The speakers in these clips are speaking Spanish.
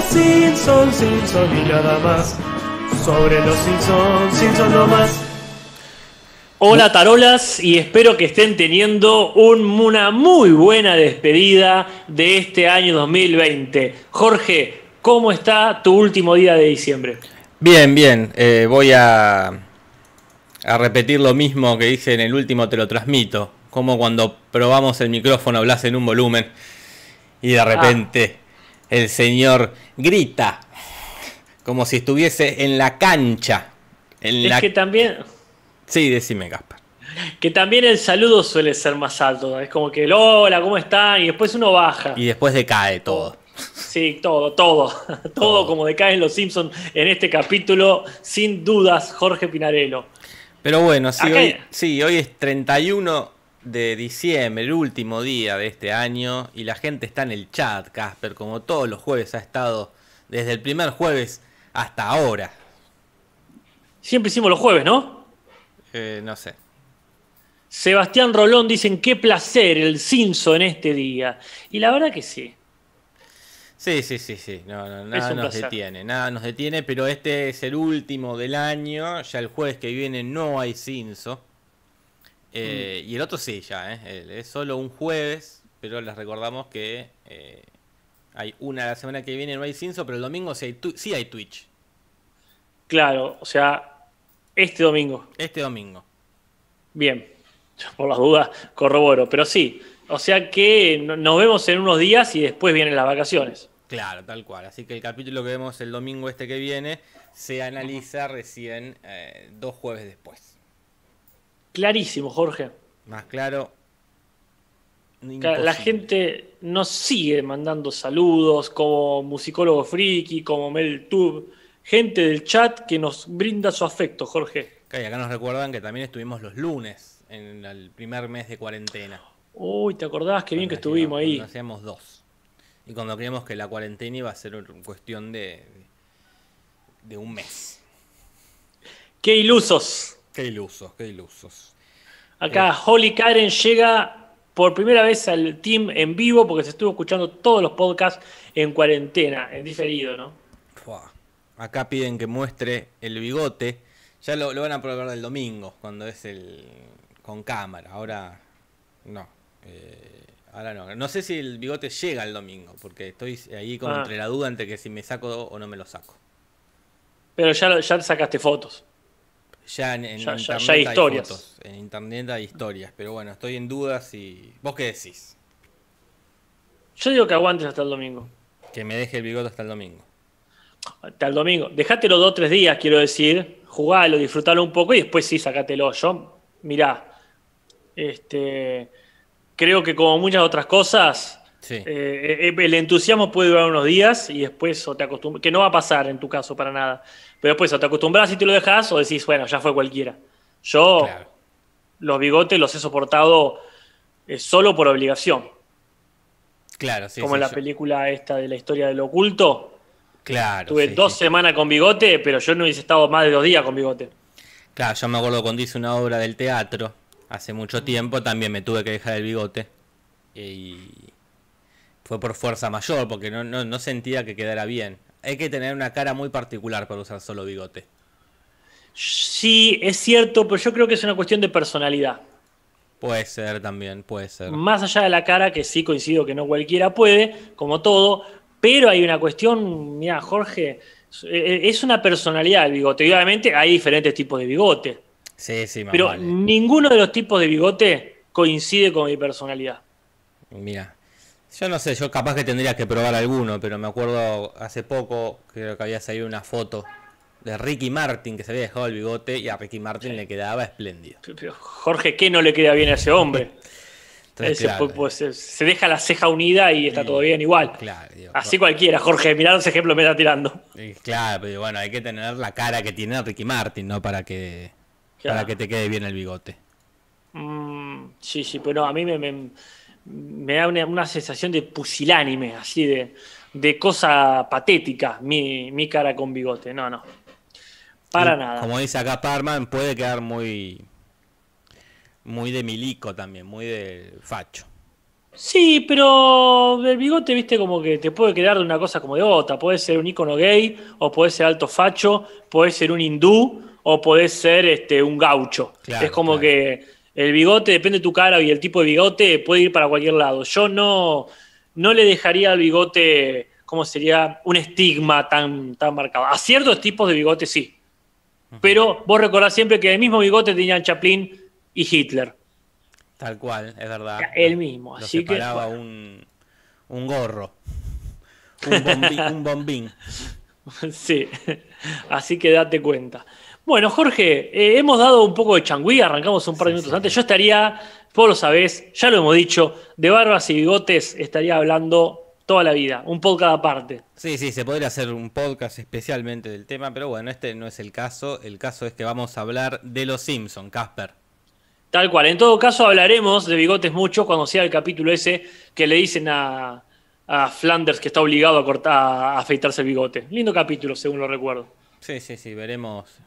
los Simpsons, Simpsons y nada más. Sobre los Simpsons, Simpsons no más. Hola tarolas y espero que estén teniendo un- una muy buena despedida de este año 2020. Jorge, ¿cómo está tu último día de diciembre? Bien, bien. eh, voy a, a repetir lo mismo que hice en el último, te lo transmito. Como cuando probamos el micrófono, hablas en un volumen y de repente el señor grita como si estuviese en la cancha. En Es la... que también, Sí, decime, Gaspar. que también el saludo suele ser más alto. Es como que el hola, ¿cómo están? Y después uno baja. Y después decae todo. Sí, todo, todo. Todo como decaen los Simpsons en este capítulo, sin dudas, Jorge Pinarello. Pero bueno, sí, Acá- hoy, sí, hoy es 31 de diciembre, el último día de este año, y la gente está en el chat, Casper, como todos los jueves ha estado desde el primer jueves hasta ahora. Siempre hicimos los jueves, ¿no? Eh, no sé. Sebastián Rolón dicen qué placer el Simpson en este día. Y la verdad que sí. Sí, sí, sí, sí. No, no, nada nos placer. detiene, nada nos detiene, pero este es el último del año. Ya el jueves que viene no hay Cinso. Eh, Mm. Y el otro sí, ya, ¿eh? Es solo un jueves, pero les recordamos que eh, hay una la semana que viene no hay Cinso, pero el domingo sí hay, tu- sí hay Twitch. Claro, o sea, este domingo. Este domingo. Bien, por las dudas corroboro, pero sí. O sea que no- nos vemos en unos días y después vienen las vacaciones. Claro, tal cual. Así que el capítulo que vemos el domingo este que viene se analiza recién eh, dos jueves después. Clarísimo, Jorge. Más claro. La gente nos sigue mandando saludos como musicólogo friki, como MelTube, gente del chat que nos brinda su afecto, Jorge. Ok, acá nos recuerdan que también estuvimos los lunes en el primer mes de cuarentena. Uy, ¿te acordás qué bien que estuvimos hacíamos- ahí? hacíamos dos. Y cuando creíamos que la cuarentena iba a ser cuestión de, de un mes. ¡Qué ilusos! Qué ilusos, qué ilusos. Acá Holly Karen llega por primera vez al team en vivo porque se estuvo escuchando todos los podcasts en cuarentena, en diferido, ¿no? Fua. Acá piden que muestre el bigote. Ya lo, lo van a probar el domingo, cuando es el con cámara. Ahora no. Eh, ahora no. No sé si el bigote llega el domingo, porque estoy ahí como Ah. entre la duda entre que si me saco o no me lo saco. Pero ya, ya sacaste fotos. Ya en, en Ya- ya- internet ya hay historias. fotos. En internet hay historias, pero bueno, estoy en dudas y. ¿Vos qué decís? Yo digo que aguantes hasta el domingo. Que me deje el bigote hasta el domingo. Hasta el domingo. Dejátelo dos o tres días, quiero decir. Jugalo, disfrutalo un poco y después sí, sacátelo. Yo, mirá, este, creo que como muchas otras cosas, Sí. eh, eh, el entusiasmo puede durar unos días y después o te acostumbras, que no va a pasar en tu caso para nada, pero después o te acostumbras y te lo dejas o decís, bueno, ya fue cualquiera. Yo Claro. los bigotes los he soportado eh, solo por obligación, Claro, sí. como sí, en la yo- película esta de la historia del oculto. Claro. Tuve sí, dos sí. semanas con bigote, pero yo no hubiese estado más de dos días con bigote. Claro, yo me acuerdo cuando hice una obra del teatro hace mucho tiempo, también me tuve que dejar el bigote. Y fue por fuerza mayor, porque no, no, no sentía que quedara bien. Hay que tener una cara muy particular para usar solo bigote. Sí, es cierto, pero yo creo que es una cuestión de personalidad. Puede ser también, puede ser. Más allá de la cara, que sí coincido que no cualquiera puede, como todo, pero hay una cuestión, mira, Jorge, eh, es una personalidad el bigote. Y obviamente hay diferentes tipos de bigote, Sí, sí, más pero vale. ninguno de los tipos de bigote coincide con mi personalidad. Mira, yo no sé, yo capaz que tendría que probar alguno, pero me acuerdo hace poco, creo que había salido una foto de Ricky Martin que se había dejado el bigote y a Ricky Martin le quedaba espléndido. Pero, Jorge, ¿qué no le queda bien a ese hombre? Entonces, Ese, claro, pues, se- deja la ceja unida y está todo bien igual. claro, digo, Así cualquiera, Jorge, mirá los ejemplos me está tirando. Y Claro, pero bueno, hay que tener la cara que tiene Ricky Martin, ¿no? Para que, para que te quede bien el bigote. Mm, sí, sí, pero no, a mí me, me- me da una, una sensación de pusilánime, así de, de cosa patética, mi, mi cara con bigote. No, no. Para Y, nada. Como dice acá Parman, puede quedar muy. Muy de milico también, muy de facho. Sí, pero el bigote, viste, como que te puede quedar de una cosa como de otra. Puede ser un ícono gay, o puede ser alto facho, puede ser un hindú, o puede ser este, un gaucho. Claro, es como claro. que el bigote, depende de tu cara y el tipo de bigote, puede ir para cualquier lado. Yo no, no le dejaría al bigote, ¿cómo sería? Un estigma tan, tan marcado. A ciertos tipos de bigote sí. Pero vos recordás siempre que el mismo bigote tenían Chaplin y Hitler. Tal cual, es verdad. El mismo, Lo así que, bueno. un, un gorro. Un bombín. un bombín. Sí, así que date cuenta. Bueno, Jorge, eh, hemos dado un poco de changüí, arrancamos un par de minutos antes. Yo estaría, vos lo sabés, ya lo hemos dicho, de barbas y bigotes estaría hablando toda la vida, un podcast aparte. Sí, sí, se podría hacer un podcast especialmente del tema, pero bueno, este no es el caso. El caso es que vamos a hablar de los Simpson, Casper. Tal cual. En todo caso, hablaremos de bigotes mucho cuando sea el capítulo ese que le dicen a, a Flanders que está obligado a cortar, a afeitarse el bigote. Lindo capítulo, según lo recuerdo. Sí, sí, sí, veremos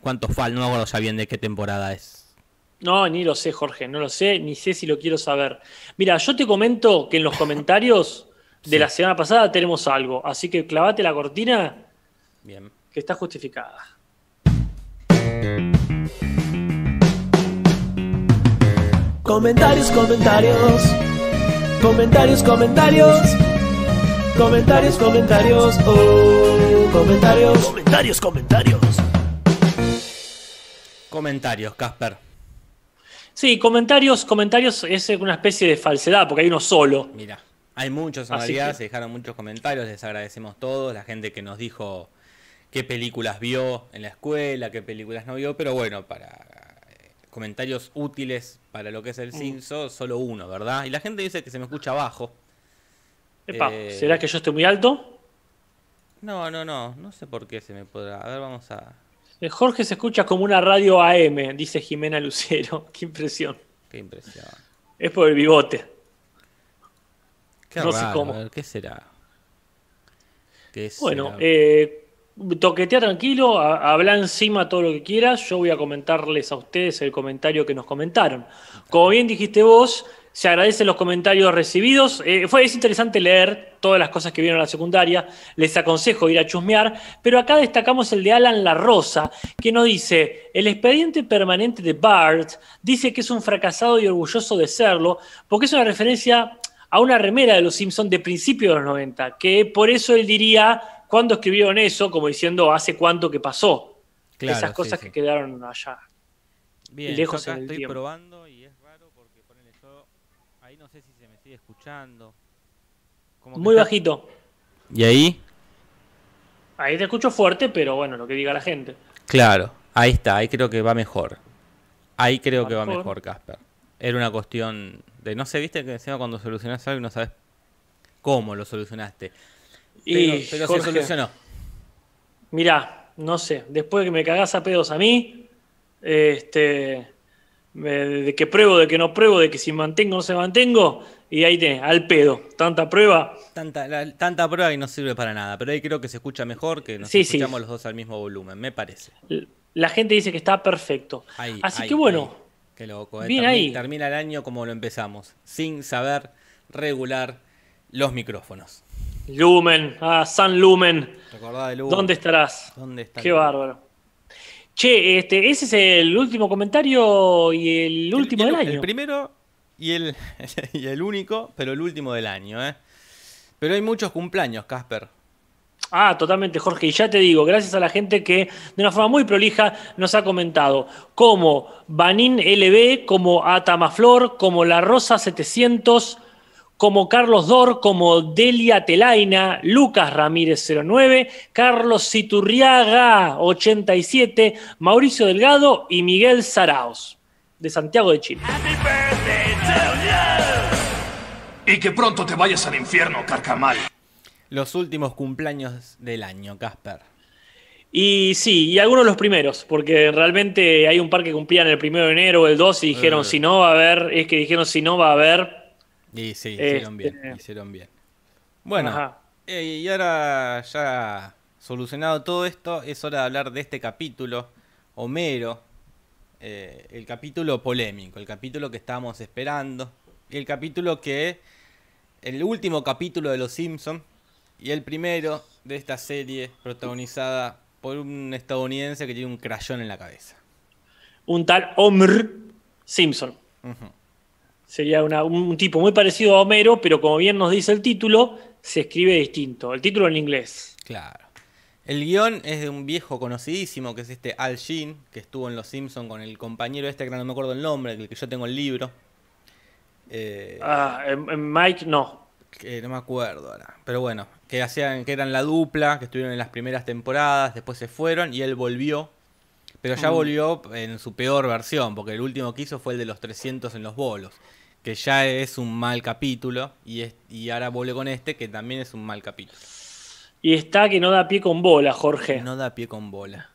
cuántos faltan. No me acuerdo ya bien de qué temporada es. No, ni lo sé, Jorge, no lo sé, ni sé si lo quiero saber. Mira, yo te comento que en los comentarios de Sí. la semana pasada tenemos algo, así que clavate la cortina Bien. que está justificada. Comentarios, comentarios. Comentarios, comentarios. Comentarios, comentarios. Oh, comentarios. Comentarios, comentarios. Comentarios, Casper. Sí, comentarios, comentarios es una especie de falsedad, porque hay uno solo. Mira, hay muchos en Así realidad, que- se dejaron muchos comentarios, les agradecemos todos, la gente que nos dijo qué películas vio en la escuela, qué películas no vio, pero bueno, para eh, comentarios útiles para lo que es el Mm. Cinso, solo uno, ¿verdad? Y la gente dice que se me escucha bajo. Epa, Eh, ¿será que yo estoy muy alto? No, no, no, no sé por qué se me podrá. A ver, vamos a... Eh, Jorge se escucha como una radio AM, dice Jimena Lucero. Qué impresión. Qué impresión. Es por el bigote. Qué No sé cómo. a ver, ¿qué será? ¿Qué Bueno, será? eh, toquetea tranquilo, habla encima todo lo que quieras. Yo voy a comentarles a ustedes el comentario que nos comentaron. Como bien dijiste vos, se agradecen los comentarios recibidos. Eh, fue es interesante leer todas las cosas que vieron en la secundaria. Les aconsejo ir a chusmear. Pero acá destacamos el de Alan La Rosa, que nos dice: el expediente permanente de Bart dice que es un fracasado y orgulloso de serlo, porque es una referencia a una remera de los Simpsons de principios de los 90, que por eso él diría cuando escribieron eso, como diciendo hace cuánto que pasó. Claro, Esas sí, cosas sí. que quedaron allá. Bien, lejos yo acá en el estoy tiempo. probando y es raro porque ponele yo ahí no sé si se me sigue escuchando. Como que Muy está- bajito. ¿Y ahí? Ahí te escucho fuerte, pero bueno, lo que diga la gente. Claro, ahí está, ahí creo que va mejor. Ahí creo Va que va mejor. mejor, Casper. Era una cuestión de no sé, viste que encima cuando solucionás algo y no sabes cómo lo solucionaste. Pero, Y pero Jorge, se solucionó. Mirá, no sé, después de que me cagás a pedos a mí, este, me- de que pruebo, de que no pruebo, de que si mantengo o no se mantengo, y ahí tenés, al pedo, tanta prueba. Tanta, la- tanta prueba y no sirve para nada. Pero ahí creo que se escucha mejor que nos Sí, sí. escuchamos los dos al mismo volumen, me parece. La gente dice que está perfecto. Ahí, Así ahí, que bueno, ahí. Qué loco, ¿eh? Bien Termi- ahí. Termina el año como lo empezamos, sin saber regular los micrófonos. Lumen, ah, San Lumen, Recordá de Lu. ¿dónde estarás? ¿Dónde está Qué el- bárbaro. Che, este, ese es el último comentario y el último el, del el año. primero y el, y el único, pero el último del año, ¿eh? Pero hay muchos cumpleaños, Casper. Ah, totalmente, Jorge. Y ya te digo, gracias a la gente que de una forma muy prolija nos ha comentado, como Banin LB, como Atamaflor, como La Rosa 700, como Carlos Dor, como Delia Telaina, Lucas Ramírez 09, Carlos Citurriaga 87, Mauricio Delgado y Miguel Saraos, de Santiago de Chile. Y que pronto te vayas al infierno, carcamal. Los últimos cumpleaños del año, Casper. Y sí, y algunos de los primeros, porque realmente hay un par que cumplían el primero de enero o el 2 y dijeron Eh. si no va a haber, es que dijeron si no va a haber. Y sí, hicieron Este- bien, hicieron bien. Bueno, Ajá. eh, y ahora ya solucionado todo esto, es hora de hablar de este capítulo, Homero, eh, el capítulo polémico, el capítulo que estábamos esperando, el capítulo que. El último capítulo de Los Simpsons y el primero de esta serie protagonizada por un estadounidense que tiene un crayón en la cabeza. Un tal Homer Simpson. Sería una- un tipo muy parecido a Homero, pero como bien nos dice el título, se escribe distinto. El título en inglés. Claro. El guion es de un viejo conocidísimo que es este Al Jean, que estuvo en Los Simpsons con el compañero este que no me acuerdo el nombre, el que yo tengo el libro. Eh, Ah, Mike no. que no me acuerdo ahora. Pero bueno, que hacían, que eran la dupla, que estuvieron en las primeras temporadas, después se fueron y él volvió. Pero ya Mm. volvió en su peor versión, porque el último que hizo fue el de los 300 en los bolos, que ya es un mal capítulo, y, es, y ahora vuelve con este, que también es un mal capítulo. Y está que no da pie con bola, Jorge. No da pie con bola.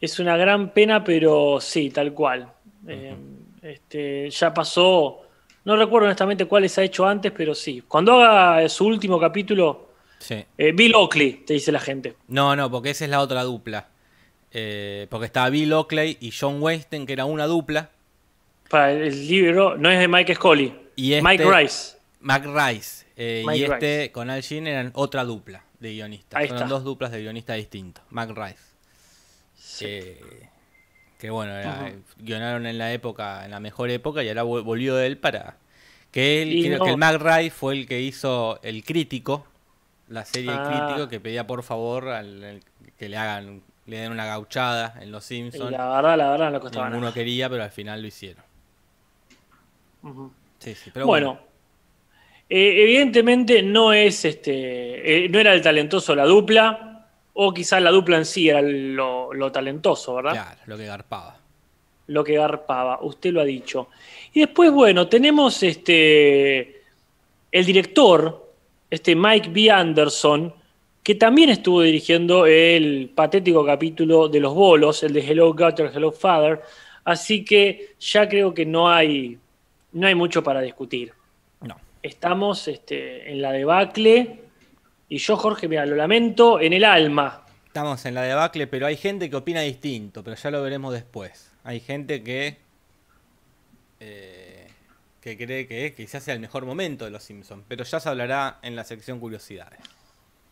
Es una gran pena, pero sí, tal cual. Eh, este, ya pasó. No recuerdo honestamente cuáles ha hecho antes, pero sí. Cuando haga su último capítulo, Sí. eh, Bill Oakley, te dice la gente. No, no, porque esa es la otra dupla. Eh, porque estaba Bill Oakley y John Weinstein, que era una dupla. Para el libro, no es de Mike Scully. Y este- Mike Rice. Mac Rice Mike y este Rice. con Al Jean eran otra dupla de guionistas. Ahí Fueron está. dos duplas de guionistas distintos. Mac Rice. Eh, que bueno, era- guionaron en la época, en la mejor época, y ahora vol- volvió él para. Que él, Y creo no- que el Mac Rice fue el que hizo el crítico, la serie El Ah. crítico, que pedía por favor al- al- que le hagan, le den una gauchada en los Y Simpsons. la verdad, la verdad, no costaba Ninguno nada. quería, pero al final lo hicieron. Sí, sí, pero bueno, bueno. Eh, evidentemente no es este, eh, no era el talentoso la dupla, o quizás la dupla en sí era lo, lo talentoso, ¿verdad? Claro, lo que garpaba. Lo que garpaba, usted lo ha dicho. Y después, bueno, tenemos este el director, este Mike B. Anderson, que también estuvo dirigiendo el patético capítulo de los bolos, el de Hello Gutter, Hello Father. Así que ya creo que no hay, no hay mucho para discutir. Estamos este, en la debacle. Y yo, Jorge, mira, lo lamento en el alma. Estamos en la debacle, pero hay gente que opina distinto, pero ya lo veremos después. Hay gente que eh, que cree que quizás sea el mejor momento de Los Simpsons, pero ya se hablará en la sección curiosidades.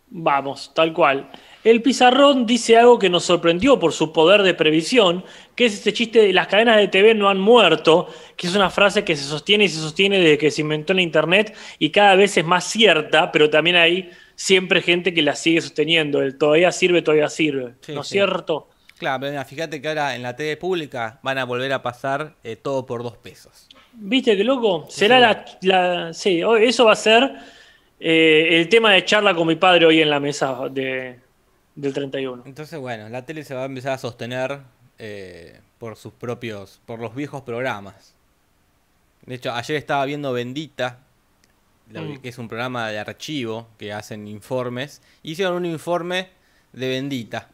Vamos, tal cual. El pizarrón dice algo que nos sorprendió por su poder de previsión, que es este chiste de las cadenas de TV no han muerto, que es una frase que se sostiene y se sostiene desde que se inventó la Internet y cada vez es más cierta, pero también hay siempre gente que la sigue sosteniendo. El todavía sirve, todavía sirve. Sí, ¿No es sí. cierto? Claro, pero mira, fíjate que ahora en la TV pública van a volver a pasar eh, todo por dos pesos. ¿Viste qué loco? Será la, la- Sí, eso va a ser eh, el tema de charla con mi padre hoy en la mesa de, del 31. Entonces, bueno, la tele se va a empezar a sostener eh, por sus propios, por los viejos programas. De hecho, ayer estaba viendo Bendita, la- Mm. que es un programa de archivo que hacen informes. Hicieron un informe de Bendita.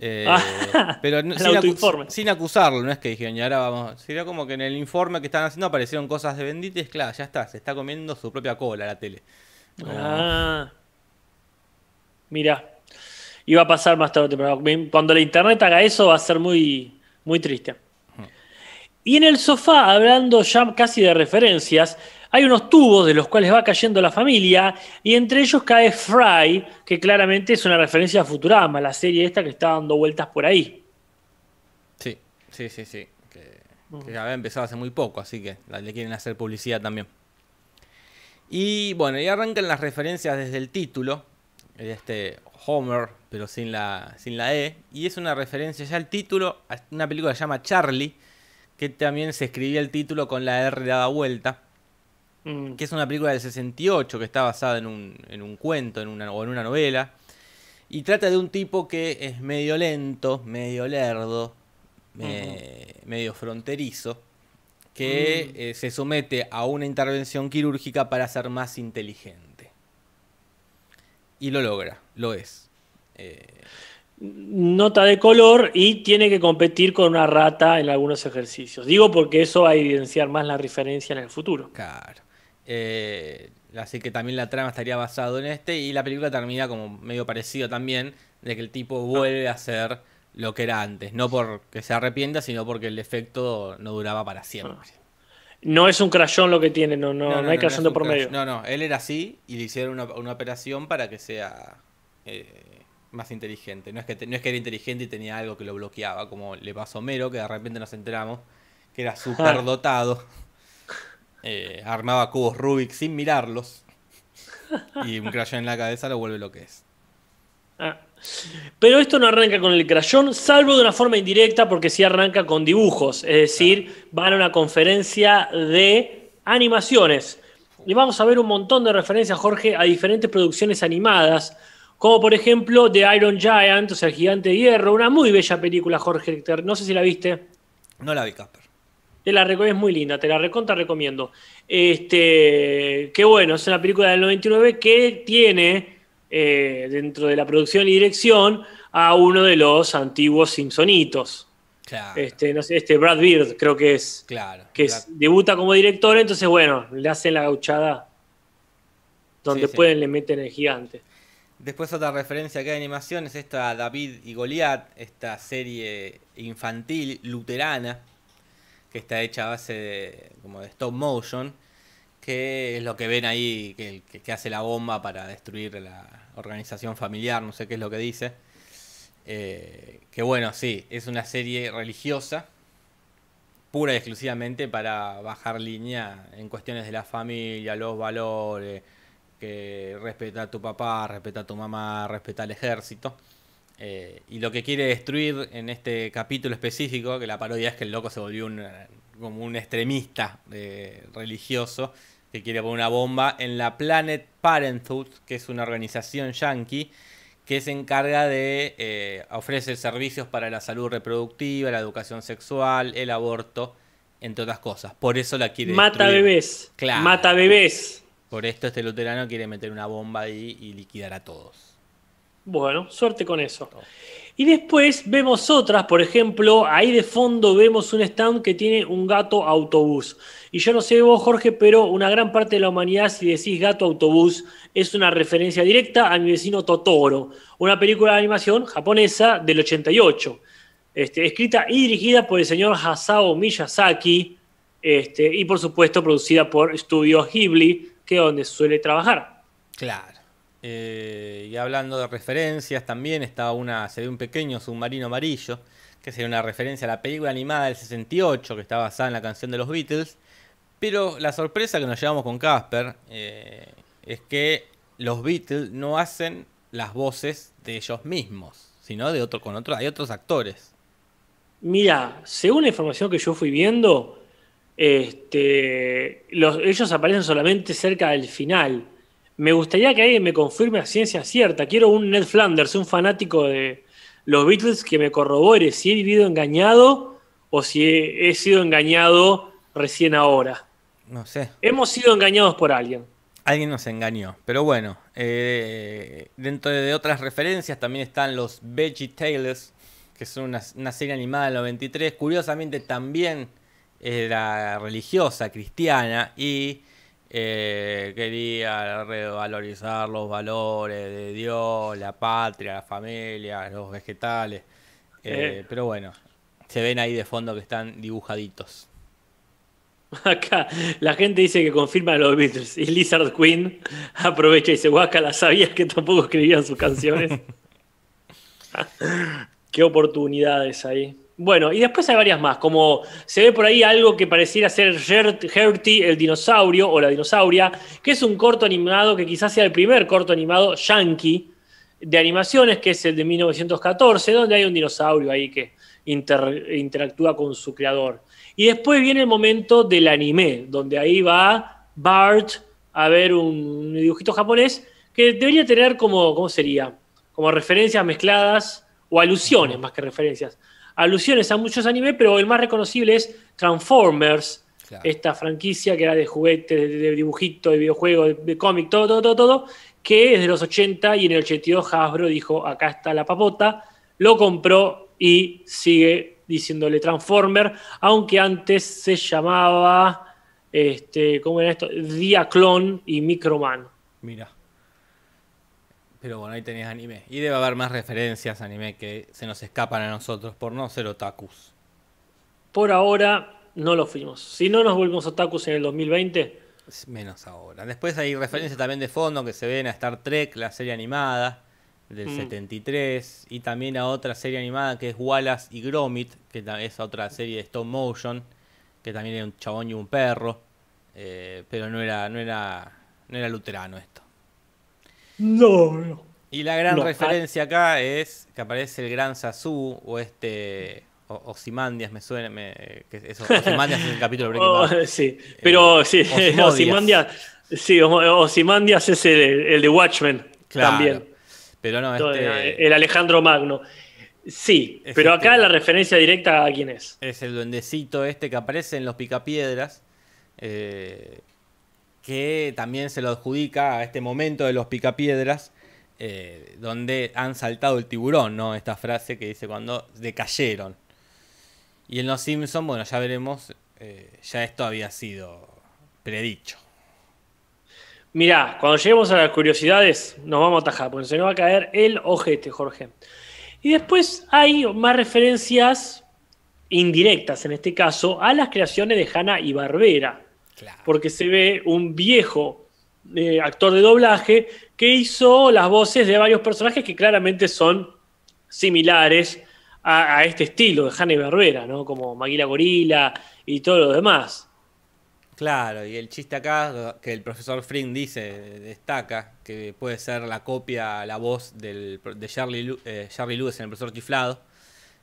Eh, Ah, pero no- sin, acu- sin acusarlo, no es que dijeron, y ahora vamos. Sería como que en el informe que estaban haciendo aparecieron cosas de Bendita y es claro, ya está, se está comiendo su propia cola la tele. Ah. Mira. Iba a pasar más tarde o temprano. Cuando la internet haga eso va a ser muy, muy triste. Y en el sofá, hablando ya casi de referencias, hay unos tubos de los cuales va cayendo la familia, y entre ellos cae Fry, que claramente es una referencia a Futurama, la serie esta que está dando vueltas por ahí. Sí, sí, sí, sí. Que, que había empezado hace muy poco, así que le quieren hacer publicidad también. Y bueno, y arrancan las referencias desde el título. Este Homer, pero sin la, sin la E. Y es una referencia ya al título a una película que se llama Charlie. Que también se escribía el título con la R dada vuelta. Mm. Que es una película del 68 que está basada en un, en un cuento en una, o en una novela. Y trata de un tipo que es medio lento, medio lerdo, me- medio fronterizo, que eh, se somete a una intervención quirúrgica para ser más inteligente. Y lo logra, lo es. Eh, nota de color y tiene que competir con una rata en algunos ejercicios. Digo porque eso va a evidenciar más la referencia en el futuro. claro. Eh, así que también la trama estaría basado en este y la película termina como medio parecido también, de que el tipo vuelve a ser lo que era antes. No porque se arrepienta, sino porque el efecto no duraba para siempre. No es un crayón lo que tiene, no, no, no, hay crayón de por medio. No, no, él era así y le hicieron una, una operación para que sea eh, más inteligente. No es, que te- no es que era inteligente y tenía algo que lo bloqueaba, como le pasó a Homero, que de repente nos enteramos que era súper dotado. Eh, armaba cubos Rubik sin mirarlos. Y un crayón en la cabeza lo vuelve lo que es. Ah. Pero esto no arranca con el crayón, salvo de una forma indirecta, porque sí arranca con dibujos. Es decir, van a una conferencia de animaciones. Y vamos a ver un montón de referencias, Jorge, a diferentes producciones animadas. Como por ejemplo The Iron Giant, o sea, el gigante de hierro. Una muy bella película, Jorge. No sé si la viste. No la vi, Casper. Te la es muy linda, te la recontra recomiendo. Este, qué bueno, es una película del 99 que tiene eh, dentro de la producción y dirección a uno de los antiguos Simpsonitos. Claro. Este, no sé, este Brad Beard creo que es, Claro. que claro. es- debuta como director, entonces bueno, le hacen la gauchada donde Sí, sí. pueden, le meten el gigante. Después otra referencia hay de animación es esta David y Goliat, esta serie infantil luterana que está hecha a base de, como de stop motion, que es lo que ven ahí, que, hace la bomba para destruir la organización familiar, no sé qué es lo que dice. Eh, que bueno, sí, es una serie religiosa, pura y exclusivamente para bajar línea en cuestiones de la familia, los valores, que respeta a tu papá, respeta a tu mamá, respeta al ejército. Eh, y lo que quiere destruir en este capítulo específico, que la parodia es que el loco se volvió un, como un extremista eh, religioso, que quiere poner una bomba en la Planet Parenthood, que es una organización yankee que se encarga de eh, ofrecer servicios para la salud reproductiva, la educación sexual, el aborto, entre otras cosas. Por eso la quiere Mata destruir. bebés. Claro. Mata bebés. Por esto este luterano quiere meter una bomba ahí y liquidar a todos. Bueno, suerte con eso. Y después vemos otras, por ejemplo, ahí de fondo vemos un stand que tiene un gato autobús. Y yo no sé vos, Jorge, pero una gran parte de la humanidad, si decís gato autobús, es una referencia directa a mi vecino Totoro, una película de animación japonesa del 88, este, escrita y dirigida por el señor Hasao Miyazaki, este, y por supuesto producida por Studio Ghibli, que es donde suele trabajar. Claro. Eh, y hablando de referencias, también está una, se ve un pequeño submarino amarillo, que sería una referencia a la película animada del 68, que está basada en la canción de los Beatles. Pero la sorpresa que nos llevamos con Casper eh, es que los Beatles no hacen las voces de ellos mismos, sino de otro con otro, hay otros actores. Mira, según la información que yo fui viendo, este, los- ellos aparecen solamente cerca del final. Me gustaría que alguien me confirme a ciencia cierta. Quiero un Ned Flanders, un fanático de los Beatles, que me corrobore si he vivido engañado o si he, he sido engañado recién ahora. No sé, Hemos sido engañados por alguien. Alguien nos engañó. Pero bueno, eh, dentro de otras referencias también están los Veggie Tales, que son una, una serie animada del 93. Curiosamente también era religiosa, cristiana, y eh, quería revalorizar los valores de Dios, la patria, la familia, los vegetales. Eh, Eh. Pero bueno, se ven ahí de fondo que están dibujaditos. Acá la gente dice que confirma los Beatles y Lizard Queen aprovecha y dice, guaca, la sabías que tampoco escribían sus canciones. Qué oportunidades ahí. Bueno, y después hay varias más, como se ve por ahí algo que pareciera ser Gert- Gertie el dinosaurio o la dinosauria, que es un corto animado que quizás sea el primer corto animado yankee de animaciones, que es el de 1914, donde hay un dinosaurio ahí que inter- interactúa con su creador. Y después viene el momento del anime, donde ahí va Bart a ver un dibujito japonés que debería tener como, ¿cómo sería? Como referencias mezcladas o alusiones más que referencias. Alusiones a muchos animes, pero el más reconocible es Transformers, Claro. esta franquicia que era de juguetes, de, de dibujitos, de videojuegos, de, de cómic, todo, todo, todo, todo, que es de los 80 y en el 82 Hasbro dijo, acá está la papota, lo compró y sigue diciéndole Transformer, aunque antes se llamaba, este, ¿cómo era esto? Diaclone y Microman. Mira. Pero bueno, ahí tenías anime. Y debe haber más referencias a anime que se nos escapan a nosotros por no ser otakus. Por ahora No lo fuimos. Si no nos volvimos otakus en el 2020. Menos ahora. Después hay referencias también de fondo que se ven a Star Trek, la serie animada del 73, mm. y también a otra serie animada que es Wallace y Gromit, que es otra serie de stop motion, que también era un chabón y un perro, eh, pero no era, no era, no era luterano esto. No, no. Y la gran referencia acá es que aparece el gran Sasu o este Osimandias me suena, me, que eso, Osimandias es el capítulo de oh, Sí, pero eh, sí, Osimandias, sí, Osimandias es el, de Watchmen también. Pero no, este... El Alejandro Magno. Sí, pero acá este la referencia directa a quién es. Es el duendecito este que aparece en los picapiedras. Eh, que también se lo adjudica a este momento de los picapiedras. Eh, donde han saltado el tiburón, ¿no? Esta frase que dice cuando decayeron. Y en Los Simpsons, bueno, ya veremos, eh, ya esto había sido predicho. Mirá, cuando lleguemos a las curiosidades, nos vamos a atajar, porque se nos va a caer el ojete, Jorge. Y después hay más referencias indirectas, en este caso, a las creaciones de Hanna y Barbera. Porque se ve un viejo eh, actor de doblaje que hizo las voces de varios personajes que claramente son similares a, este estilo de Hanna Barbera, ¿no? Como Maguila Gorila y todo lo demás. Claro, y el chiste acá que el profesor Frink dice, destaca, que puede ser la copia, la voz del, de Charlie, eh, Charlie Lewis en el profesor Chiflado,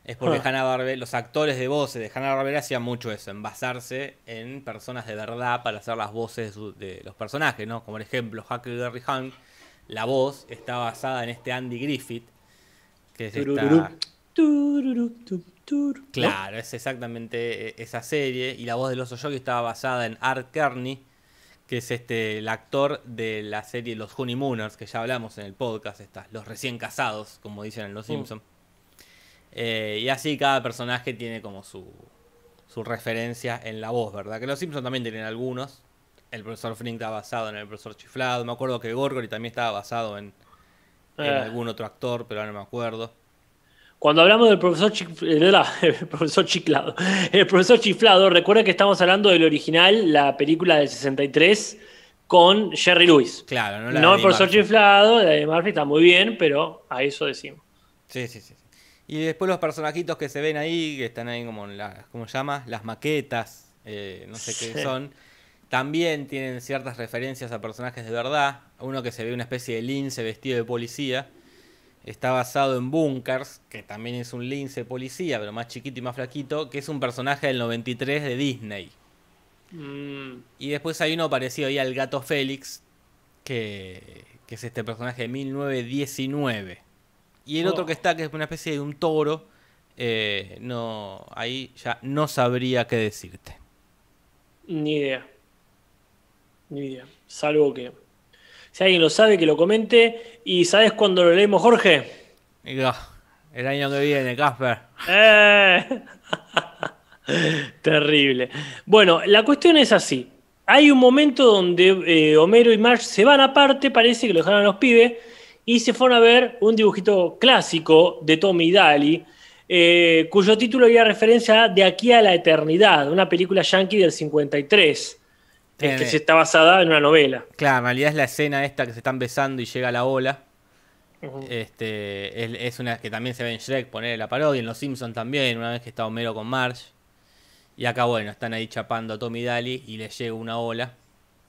es porque ah. Hanna Barbera, los actores de voces de Hanna Barbera hacían mucho eso, en basarse en personas de verdad para hacer las voces de, los personajes, ¿no? Como por ejemplo, Huckleberry Hank, la voz está basada en este Andy Griffith, que es esta... Claro, es exactamente e, esa serie. Y la voz del oso yogi estaba basada en Art Kearney, que es este el actor de la serie Los Honeymooners, que ya hablamos en el podcast, los recién casados, como dicen en Los mm. Simpsons. Eh, y así cada personaje tiene como su, su referencia en la voz, ¿verdad? Que los Simpsons también tienen algunos. El profesor Frink está basado en el profesor Chiflado. Me acuerdo que Gorgory también estaba basado en, en eh. algún otro actor, pero ahora no me acuerdo. Cuando hablamos del profesor, el profesor Chiclado, el profesor Chiflado, recuerda que estamos hablando del original, la película del 63, con Jerry Lewis. Claro, no la No el profesor Chiflado, la de Murphy está muy bien, pero a eso decimos. Sí, sí, sí. Y después los personajitos que se ven ahí, que están ahí como, la, ¿cómo se llama? Las maquetas, eh, no sé qué son. También tienen ciertas referencias a personajes de verdad. Uno que se ve una especie de lince vestido de policía está basado en Bunkers, que también es un lince policía, pero más chiquito y más flaquito, que es un personaje del 93 de Disney. Mm. Y después hay uno parecido ahí al gato Félix, que, es este personaje de 1919. Y el otro oh. que está, que es una especie de un toro, eh, no, ahí ya no sabría qué decirte. Ni idea. Ni idea. Salvo que si alguien lo sabe, que lo comente. ¿Y sabes cuándo lo leemos, Jorge? El año que viene, Casper. Eh. Terrible. Bueno, la cuestión es así. Hay un momento donde eh, Homero y Marge se van aparte, parece que lo dejaron a los pibes, y se fueron a ver un dibujito clásico de Tommy Daly, eh, cuyo título había referencia De aquí a la eternidad, una película yankee del 53. Es que se está basada en una novela. Claro, en realidad es la escena esta que se están besando y llega la ola. Este, es, una que también se ve en Shrek, poner la parodia, en Los Simpsons también, una vez que está Homero con Marge. Y acá, bueno, están ahí chapando a Tommy Daly y le llega una ola.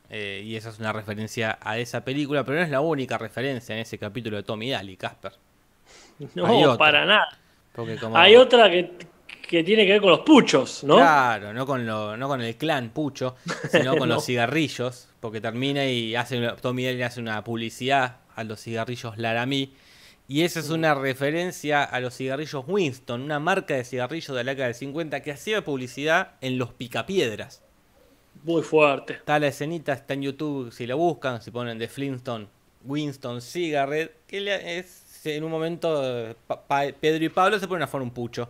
Eh, y esa es una referencia a esa película, pero no es la única referencia en ese capítulo de Tommy Daly, Casper. No, para nada. Hay otra que, que tiene que ver con los puchos, ¿no? Claro, no con, lo, no con el clan pucho, sino con los cigarrillos, porque termina y hace Tommy Daly hace una publicidad a los cigarrillos Laramie. Y esa es una referencia a los cigarrillos Winston, una marca de cigarrillos de la década del 50 que hacía publicidad en los picapiedras. Muy fuerte. Está la escenita, está en YouTube, si la buscan, si ponen de Flintstone, Winston Cigarette, que es en un momento Pedro y Pablo se ponen a formar un pucho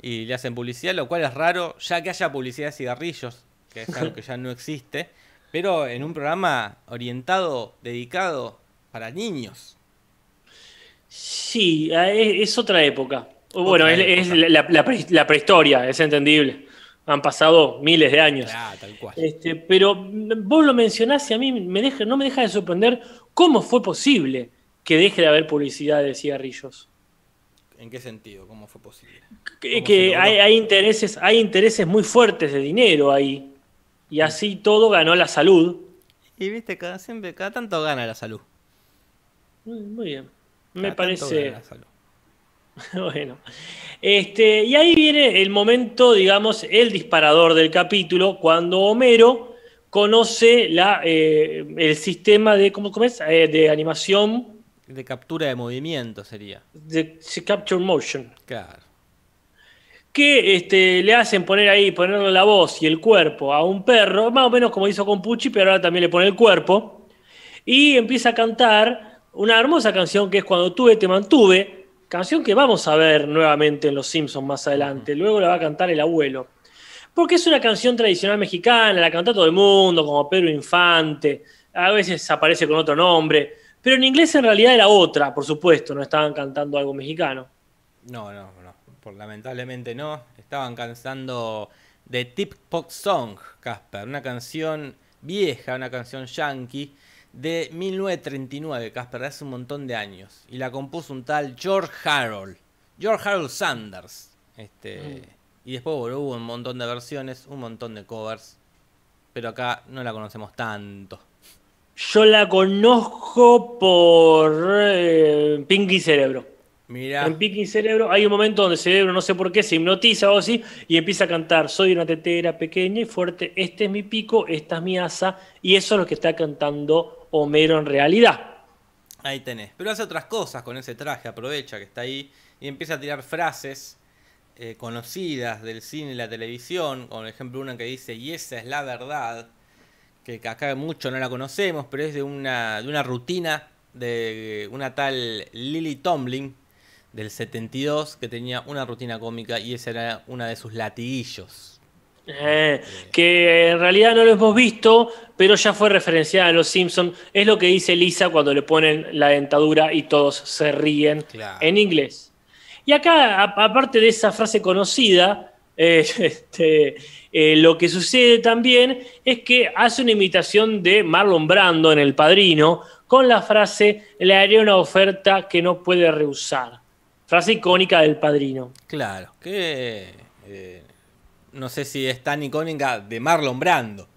y le hacen publicidad, lo cual es raro, ya que haya publicidad de cigarrillos, que es algo que ya no existe, pero en un programa orientado, dedicado para niños. Sí, es, otra época. bueno, es, la, prehistoria, es entendible. Han pasado miles de años. Ah, tal cual. Este, pero vos lo mencionás y a mí me deja, no me deja de sorprender cómo fue posible que deje de haber publicidad de cigarrillos. ¿En qué sentido? ¿Cómo fue posible? Que, hay, hay intereses, hay intereses muy fuertes de dinero ahí. Y así todo ganó la salud. Y viste, cada, siempre, cada tanto gana la salud. Muy bien. Me Cada parece. Bueno, este, y ahí viene el momento, digamos, el disparador del capítulo, cuando Homero conoce la, eh, el sistema de, ¿cómo, cómo es? Eh, de animación De captura de movimiento sería. de Capture Motion, Claro. que este, le hacen poner ahí, ponerle la voz y el cuerpo a un perro, más o menos como hizo con Pucci, pero ahora también le pone el cuerpo, y empieza a cantar una hermosa canción que es Cuando tuve, te mantuve, canción que vamos a ver nuevamente en Los Simpsons más adelante, luego la va a cantar el abuelo. Porque es una canción tradicional mexicana, la canta todo el mundo, como Pedro Infante, a veces aparece con otro nombre, pero en inglés en realidad era otra, por supuesto, no estaban cantando algo mexicano. No, no, no. Por, lamentablemente no. Estaban cantando The Tip Pop Song, Casper. Una canción vieja, una canción yankee de 1939, Casper, hace un montón de años. Y la compuso un tal George Harold. George Harold Sanders. Este, Y después bueno, hubo un montón de versiones, un montón de covers. Pero acá no la conocemos tanto. Yo la conozco por eh, Pinky Cerebro. Mira, En Pinky Cerebro hay un momento donde el cerebro, no sé por qué, se hipnotiza o así y empieza a cantar: Soy una tetera pequeña y fuerte, este es mi pico, esta es mi asa. Y eso es lo que está cantando Homero en realidad. Ahí tenés. Pero hace otras cosas con ese traje, aprovecha que está ahí y empieza a tirar frases eh, conocidas del cine y la televisión. Por ejemplo, una que dice, y esa es la verdad, que acá mucho no la conocemos, pero es de una, de una rutina de una tal Lily Tomlin del 72 que tenía una rutina cómica y esa era una de sus latiguillos. Eh, que en realidad no lo hemos visto, pero ya fue referenciada en Los Simpsons. Es lo que dice Lisa cuando le ponen la dentadura y todos se ríen Claro. en inglés. Y acá, aparte de esa frase conocida, eh, este, eh, lo que sucede también es que hace una imitación de Marlon Brando en El Padrino con la frase: Le haré una oferta que no puede rehusar. Frase icónica del Padrino. Claro, que no sé si es tan icónica de Marlon Brando.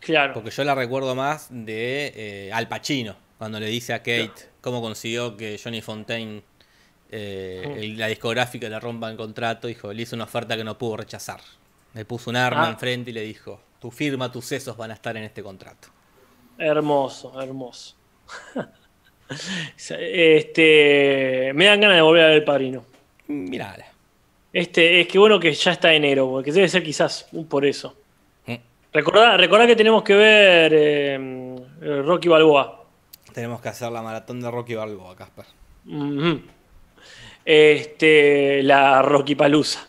Claro. Porque yo la recuerdo más de eh, Al Pacino, cuando le dice a Kate cómo consiguió que Johnny Fontaine, eh, el- la discográfica, le rompa el contrato. Dijo, le hizo una oferta que no pudo rechazar. Le puso un arma Ah. enfrente y le dijo, tu firma, tus sesos van a estar en este contrato. Hermoso, hermoso. este, me dan ganas de volver a ver el padrino. Mirala. Este, es que bueno que ya está enero, porque debe ser quizás por eso. Mm. Recordá, recordá que tenemos que ver eh, eh, Rocky Balboa. Tenemos que hacer la maratón de Rocky Balboa, Casper. Este, la Rocky Palusa.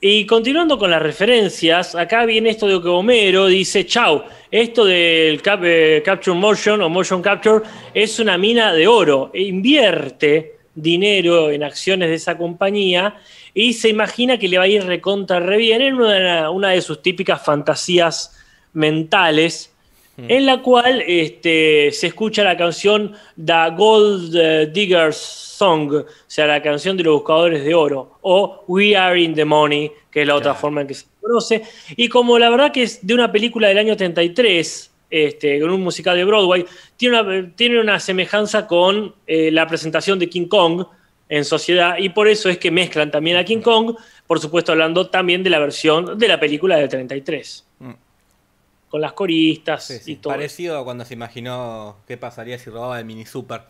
Y continuando con las referencias, acá viene esto de que Homero dice, chau, esto del cap- eh, Capture Motion o Motion Capture es una mina de oro. E invierte dinero en acciones de esa compañía y se imagina que le va a ir recontra re bien en una, una de sus típicas fantasías mentales en la cual este, se escucha la canción The Gold eh, Diggers Song, o sea, la canción de los buscadores de oro, o We Are in the Money, que es la otra Claro. forma en que se conoce. Y como la verdad que es de una película del año 33, este, con un musical de Broadway, tiene una, tiene una semejanza con eh, la presentación de King Kong en sociedad, y por eso es que mezclan también a King Kong, por supuesto hablando también de la versión de la película del 33 Mm. con las coristas Sí, sí, y todo. Parecido a cuando se imaginó qué pasaría si robaba el mini super.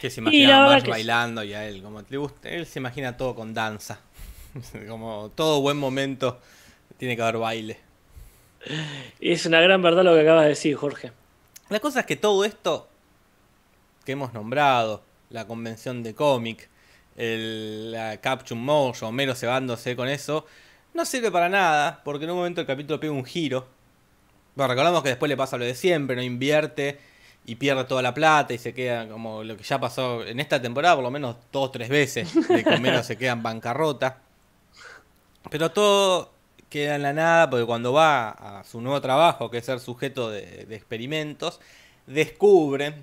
Que se imaginaba más bailando y a él, como le gusta, él se imagina todo con danza. como todo buen momento tiene que haber baile. Es una gran verdad lo que acabas de decir, Jorge. La cosa es que todo esto que hemos nombrado, la convención de cómic, el, la Capture Motion, Homero cebándose con eso, no sirve para nada, porque en un momento el capítulo pega un giro. Bueno, recordamos que después le pasa lo de siempre, no invierte y pierde toda la plata y se queda como lo que ya pasó en esta temporada, por lo menos dos o tres veces, de que Homero se queda en bancarrota. Pero todo queda en la nada porque cuando va a su nuevo trabajo, que es ser sujeto de, de experimentos, descubre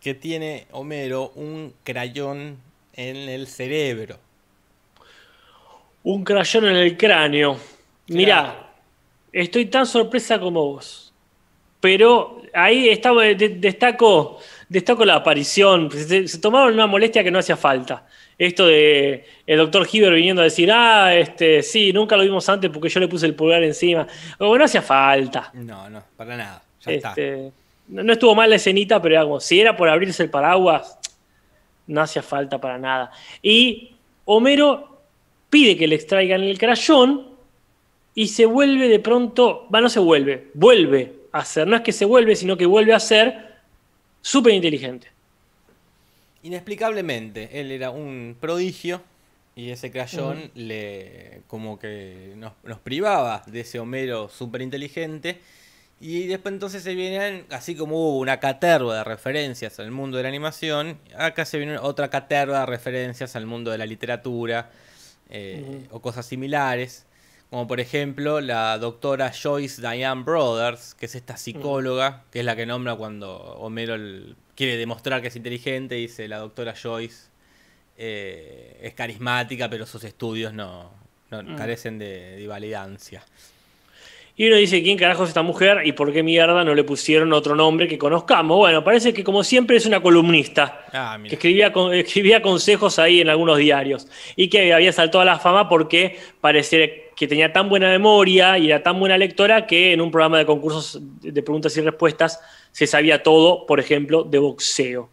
que tiene Homero un crayón en el cerebro. Un crayón en el cráneo. Mirá, estoy tan sorpresa como vos. Pero ahí de- destaco, destaco la aparición. Se, se tomaron una molestia que no hacía falta. Esto de el doctor Hiver viniendo a decir, ah, este, sí, nunca lo vimos antes porque yo le puse el pulgar encima. Como no hacía falta. No, no, para nada. Ya está. Este, no, no estuvo mal la escenita, pero como, si era por abrirse el paraguas, no hacía falta para nada. Y Homero pide que le extraigan el crayón y se vuelve de pronto, va, no se vuelve, vuelve a ser, no es que se vuelve, sino que vuelve a ser súper inteligente. Inexplicablemente, él era un prodigio y ese crayón le como que nos, nos privaba de ese Homero súper inteligente. Y después entonces se vienen, así como hubo una caterva de referencias al mundo de la animación, acá se viene otra caterva de referencias al mundo de la literatura eh, o cosas similares. Como por ejemplo la doctora Joyce Diane Brothers, que es esta psicóloga, que es la que nombra cuando Homero el- quiere demostrar que es inteligente, dice la doctora Joyce eh, es carismática, pero sus estudios no, no- carecen de, de validancia. Y uno dice, ¿quién carajo es esta mujer y por qué mierda no le pusieron otro nombre que conozcamos? Bueno, parece que como siempre es una columnista. Ah, que escribía, escribía consejos ahí en algunos diarios y que había saltado a la fama porque parecía que tenía tan buena memoria y era tan buena lectora que en un programa de concursos de preguntas y respuestas se sabía todo, por ejemplo, de boxeo.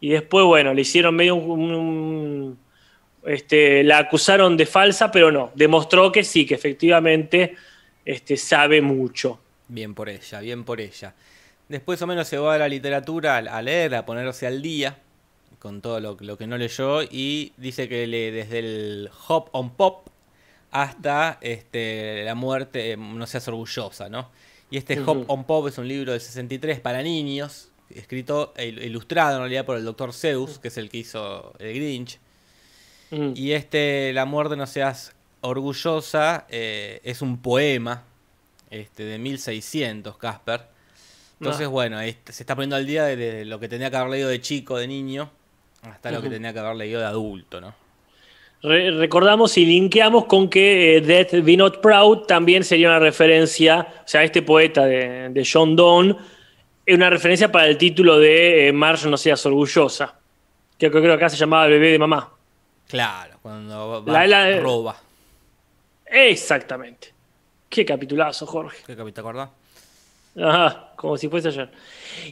Y después, bueno, le hicieron medio un... este, la acusaron de falsa, pero no, demostró que sí, que efectivamente este, sabe mucho. Bien por ella, bien por ella. Después o menos se va a la literatura a, leer, a ponerse al día con todo lo, lo que no leyó y dice que lee desde el Hop on Pop hasta este, la muerte, eh, no seas orgullosa, ¿no? Y este Hop on Pop es un libro del 63 para niños, escrito e il- ilustrado en realidad por el Dr. Zeus, que es el que hizo el Grinch. Y este, La muerte no seas orgullosa, eh, es un poema este, de 1600, Casper. Entonces, Ah. bueno, ahí se está poniendo al día de, lo que tenía que haber leído de chico, de niño, hasta lo que tenía que haber leído de adulto, ¿no? Re- recordamos y linkeamos con que eh, Death Be Not Proud también sería una referencia, o sea, este poeta de, de John Donne, es una referencia para el título de eh, Marge no seas orgullosa, que creo que acá se llamaba El bebé de mamá. Claro, cuando va, La- la- roba. Exactamente. Qué capitulazo, Jorge. ¿Qué te acordás? Ajá, como si fuese ayer.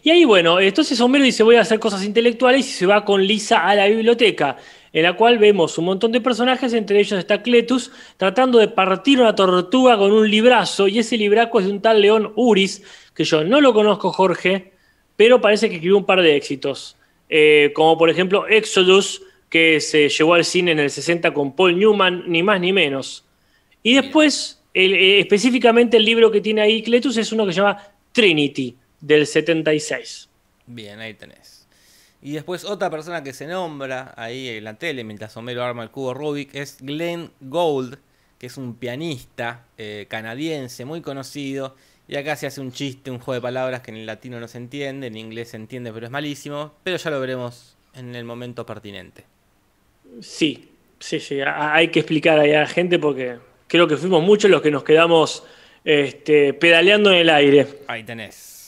Y ahí, bueno, entonces Homero dice voy a hacer cosas intelectuales y se va con Lisa a la biblioteca, en la cual vemos un montón de personajes, entre ellos está Cletus, tratando de partir una tortuga con un librazo, y ese libraco es de un tal León Uris, que yo no lo conozco, Jorge, pero parece que escribió un par de éxitos, Eh, como por ejemplo Exodus, que se llevó al cine en el 60 con Paul Newman, ni más ni menos. Y después, el- eh, específicamente el libro que tiene ahí Cletus es uno que se llama Trinity, del 76. Bien, ahí tenés. Y después otra persona que se nombra ahí en la tele mientras Homero arma el cubo Rubik es Glenn Gould, que es un pianista eh, canadiense muy conocido. Y acá se hace un chiste, un juego de palabras que en el latino no se entiende, en inglés se entiende pero es malísimo. Pero ya lo veremos en el momento pertinente. Sí, sí, sí, hay que explicar ahí a la gente porque creo que fuimos muchos los que nos quedamos este, pedaleando en el aire. Ahí tenés.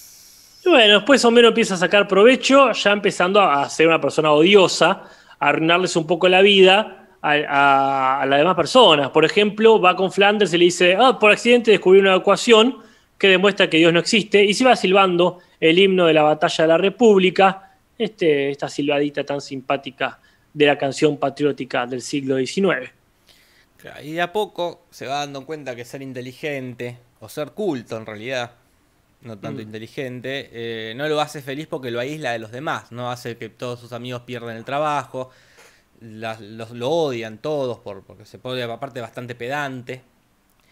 Y bueno, después Homero empieza a sacar provecho, ya empezando a ser una persona odiosa, a arruinarles un poco la vida a, las demás personas. Por ejemplo, va con Flanders y le dice, ah, por accidente descubrí una ecuación que demuestra que Dios no existe, y se va silbando el himno de la batalla de la República, este, esta silbadita tan simpática de la canción patriótica del siglo XIX. Y de a poco se va dando cuenta que ser inteligente, o ser culto en realidad, no tanto inteligente, eh, no lo hace feliz porque lo aísla de los demás, no hace que todos sus amigos pierdan el trabajo, las- los, lo odian todos por, porque se pone aparte bastante pedante.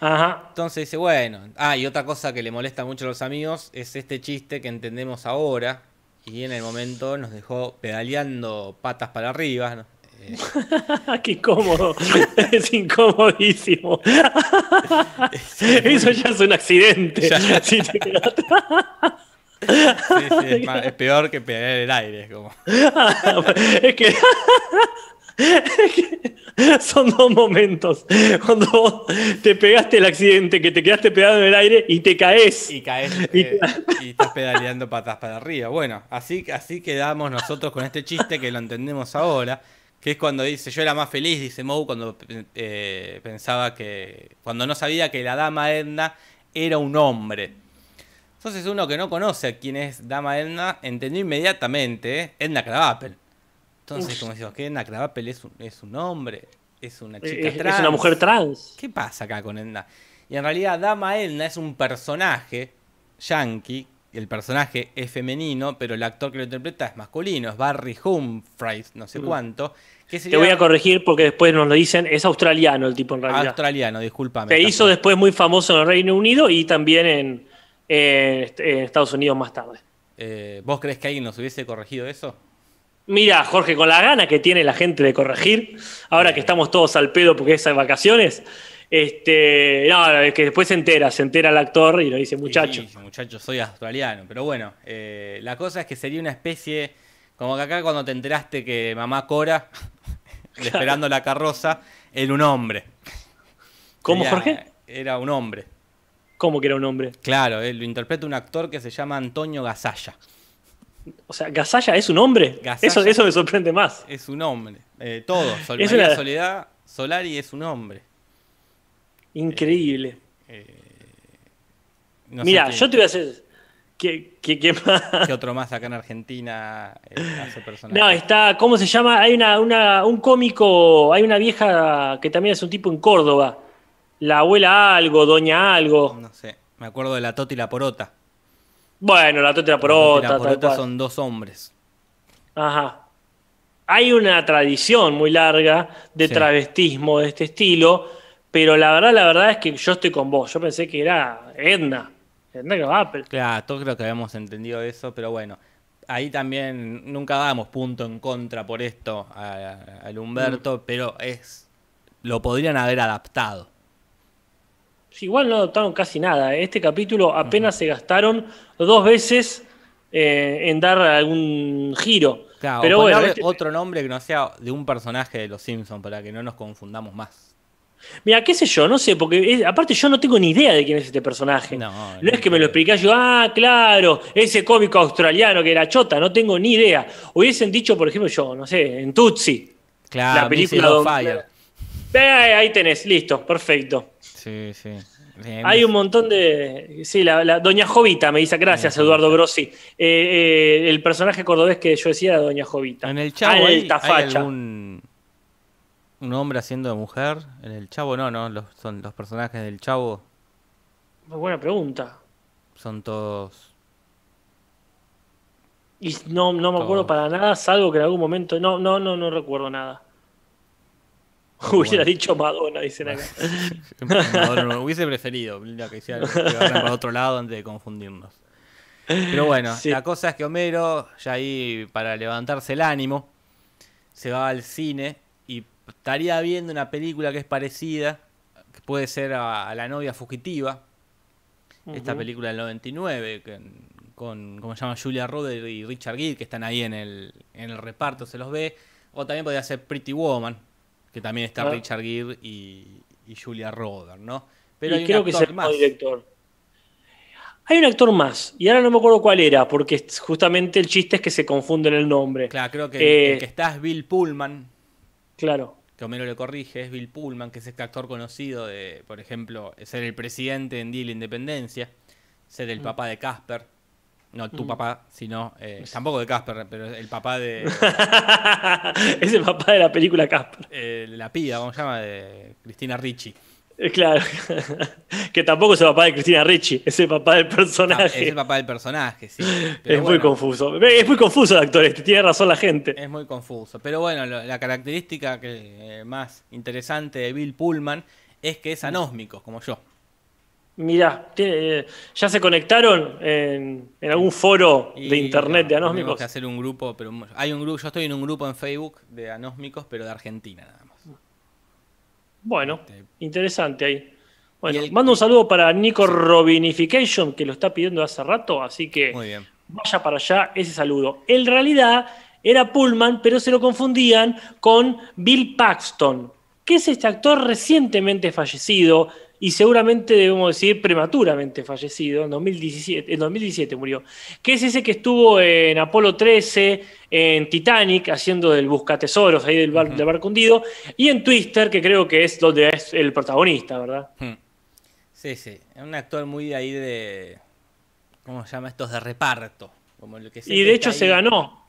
Ajá, Entonces dice, bueno, ah, y otra cosa que le molesta mucho a los amigos es este chiste que entendemos ahora y en el momento nos dejó pedaleando patas para arriba, ¿no? Eh, Qué incómodo. es incomodísimo. Eso ya es un accidente. Si te quedaste- sí, sí, es, más- es peor que pegar en el aire. es Como... es que. es que Son dos momentos. Cuando vos te pegaste el accidente, que te quedaste pegado en el aire y te caes. Y caes Y- eh, y estás pedaleando patas para arriba. Bueno, así, así quedamos nosotros con este chiste que lo entendemos ahora. Que es cuando dice, yo era más feliz, dice Moe, cuando eh, pensaba que. Cuando no sabía que la dama Edna era un hombre. Entonces uno que no conoce a quién es Dama Edna, entendió inmediatamente, ¿eh? Edna Krabappel. Entonces, como decimos, que Edna Krabappel es un, es un hombre, es una chica Es, es trans. una mujer trans. ¿Qué pasa acá con Edna? Y en realidad Dama Edna es un personaje yankee, el personaje es femenino, pero el actor que lo interpreta es masculino, es Barry Humphries, no sé cuánto. Que Mm. Te voy a corregir porque después nos lo dicen. Es australiano el tipo en realidad. australiano, discúlpame. Se hizo después muy famoso en el Reino Unido y también en, en- en Estados Unidos más tarde. Eh, ¿Vos crees que alguien nos hubiese corregido eso? Mira, Jorge, con la gana que tiene la gente de corregir, ahora que estamos todos al pedo porque es de vacaciones, este, no, es que después se entera, se entera el actor y lo dice, muchacho. Sí, muchacho, soy australiano. Pero bueno, eh, la cosa es que sería una especie. Como que acá cuando te enteraste que mamá Cora, esperando la carroza, era un hombre. ¿Cómo, Jorge? Era un hombre. ¿Cómo que era un hombre? Claro, eh, lo interpreta un actor que se llama Antonio Gasalla. O sea, ¿Gasalla es un hombre? Gasalla- Eso, eso me sorprende más. Es un hombre. Eh, todo. Sol, Es María una- Soledad Solari es un hombre. Increíble. No sé Mira, qué- yo te voy a hacer... ¿Qué, qué- qué más? qué otro más acá en Argentina eh, hace personaje. No, está, ¿cómo se llama? Hay una, una- un cómico, hay una vieja que también es un tipo en Córdoba. La abuela algo, doña algo. No sé. Me acuerdo de la Toti y la Porota. Bueno, la Toti la La y Porota, la tal Porota son dos hombres. Ajá. Hay una tradición muy larga de Sí. travestismo de este estilo, pero la verdad, la verdad es que yo estoy con vos. Yo pensé que era Edna. Edna Krabappel. Claro, todos creo que habíamos entendido eso, pero bueno. Ahí también nunca damos punto en contra por esto al Humberto, Mm. pero es. Lo podrían haber adaptado. Sí, Igual no adoptaron casi nada. Este capítulo apenas se gastaron dos veces eh, en dar algún giro. Claro, pero bueno, este- otro nombre que no sea de un personaje de los Simpsons para que no nos confundamos más. Mira, qué sé yo, no sé, porque es- aparte yo no tengo ni idea de quién es este personaje. No, No, no es que me lo explicás yo, ah, claro, ese cómico australiano que era chota, no tengo ni idea. Hubiesen dicho, por ejemplo, yo, no sé, en Tutsi. Claro, la película donde- Fire. Eh, ahí tenés, listo, perfecto. Sí, sí. Bien. Hay un montón de. Sí, la, la- Doña Jovita me dice, gracias Eduardo Grossi. Eh, eh, el personaje cordobés que yo decía era Doña Jovita. En el Ah, Chavo en hay, hay algún un hombre haciendo de mujer. En el Chavo no, no. Los, son los personajes del Chavo Muy buena pregunta. son todos. Y no, no me acuerdo para nada, salvo que en algún momento. No, no, no, no recuerdo nada. Hubiera bueno. dicho Madonna, dicen acá. No, hubiese preferido la que hiciera- para otro lado antes de confundirnos. Pero bueno, Sí. la cosa es que Homero, ya ahí para levantarse el ánimo, se va al cine y estaría viendo una película que es parecida, que puede ser a, a La novia fugitiva, esta película del 99, que- con, ¿cómo se llama? Julia Roberts y Richard Gere, que están ahí en el, en el reparto, se los ve. O también podría ser Pretty Woman, que también está Ah. Richard Gere y, y Julia Roberts, ¿no? y hay un creo que es actor el mismo director. Hay un actor más, y ahora no me acuerdo cuál era, porque justamente el chiste es que se confunden el nombre. Claro, creo que Eh, el que está es Bill Pullman, Claro. Que Homero le corrige, es Bill Pullman, que es este actor conocido de, por ejemplo, ser el presidente en Día de la Independencia, ser Mm. el papá de Casper. No tu papá, sino. eh, tampoco de Casper, pero el papá de. es el papá de la película Casper. eh, la piba, ¿cómo se llama? De Cristina Ricci. Eh, Claro. que tampoco es el papá de Cristina Ricci, es el papá del Ah, personaje. es el papá del personaje, sí. Pero es muy confuso. Es muy confuso el actor este, tiene razón la gente. Es muy confuso. Pero bueno, la característica que, eh, más interesante de Bill Pullman es que es anósmico, como yo. Mirá, tiene- eh, ¿ya se conectaron en, en algún foro de internet de claro, Tenemos anósmicos? que hacer un grupo, pero hay un grupo, yo estoy en un grupo en Facebook de anósmicos, pero de Argentina nada más. Bueno, Este- interesante ahí. Bueno, el- mando un saludo para Nico Robinification, que lo está pidiendo hace rato, así que Muy bien. vaya para allá ese saludo. En realidad era Pullman, pero se lo confundían con Bill Paxton, que es este actor recientemente fallecido y seguramente debemos decir prematuramente fallecido, en 2017, en 2017 murió, que es ese que estuvo en Apolo 13, en Titanic, haciendo del buscatesoros ahí del, bar, del barco hundido, y en Twister, que creo que es donde es el protagonista, ¿verdad? Sí, sí. Es un actor muy de ahí de. ¿Cómo se llama? Estos de reparto. Como el que Y de hecho se ganó.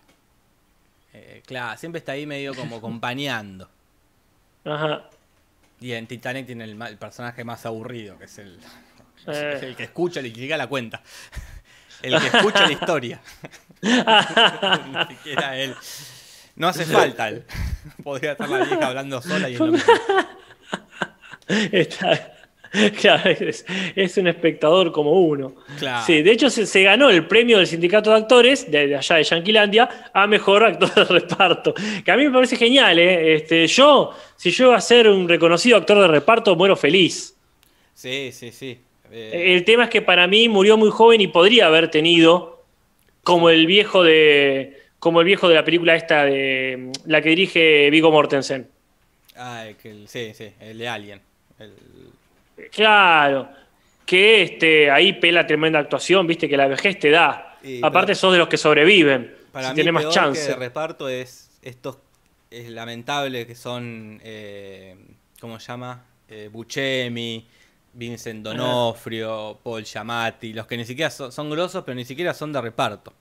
eh, claro, siempre está ahí medio como acompañando. Ajá. Y en Titanic tiene el, personaje más aburrido, que es el, Eh. el que escucha y llega a la cuenta. El que escucha la historia. Ni siquiera él. No hace falta él. Podría estar la vieja hablando sola y es lo mismo. Está- claro, es, es un espectador como uno. Claro. Sí, de hecho se, se ganó el premio del sindicato de actores de, de allá de Yanquilandia a mejor actor de reparto. Que a mí me parece genial, ¿eh? Este, yo, si yo iba a ser un reconocido actor de reparto, muero feliz. Sí, sí, sí. Eh, El tema es que para mí murió muy joven y podría haber tenido, como el viejo de. Como el viejo de la película esta de la que dirige Vigo Mortensen. ah, el sí, sí, el de Alien. El- Claro, que este, ahí pela tremenda actuación, viste que la vejez te da. Y, Aparte pero- sos de los que sobreviven, Para si mí, tenés más chance. que de reparto es estos. Es lamentable que son. Eh, ¿Cómo se llama? Eh, Vincent Donofrio, Paul Giamatti. Los que ni siquiera son, son grosos, pero ni siquiera son de reparto.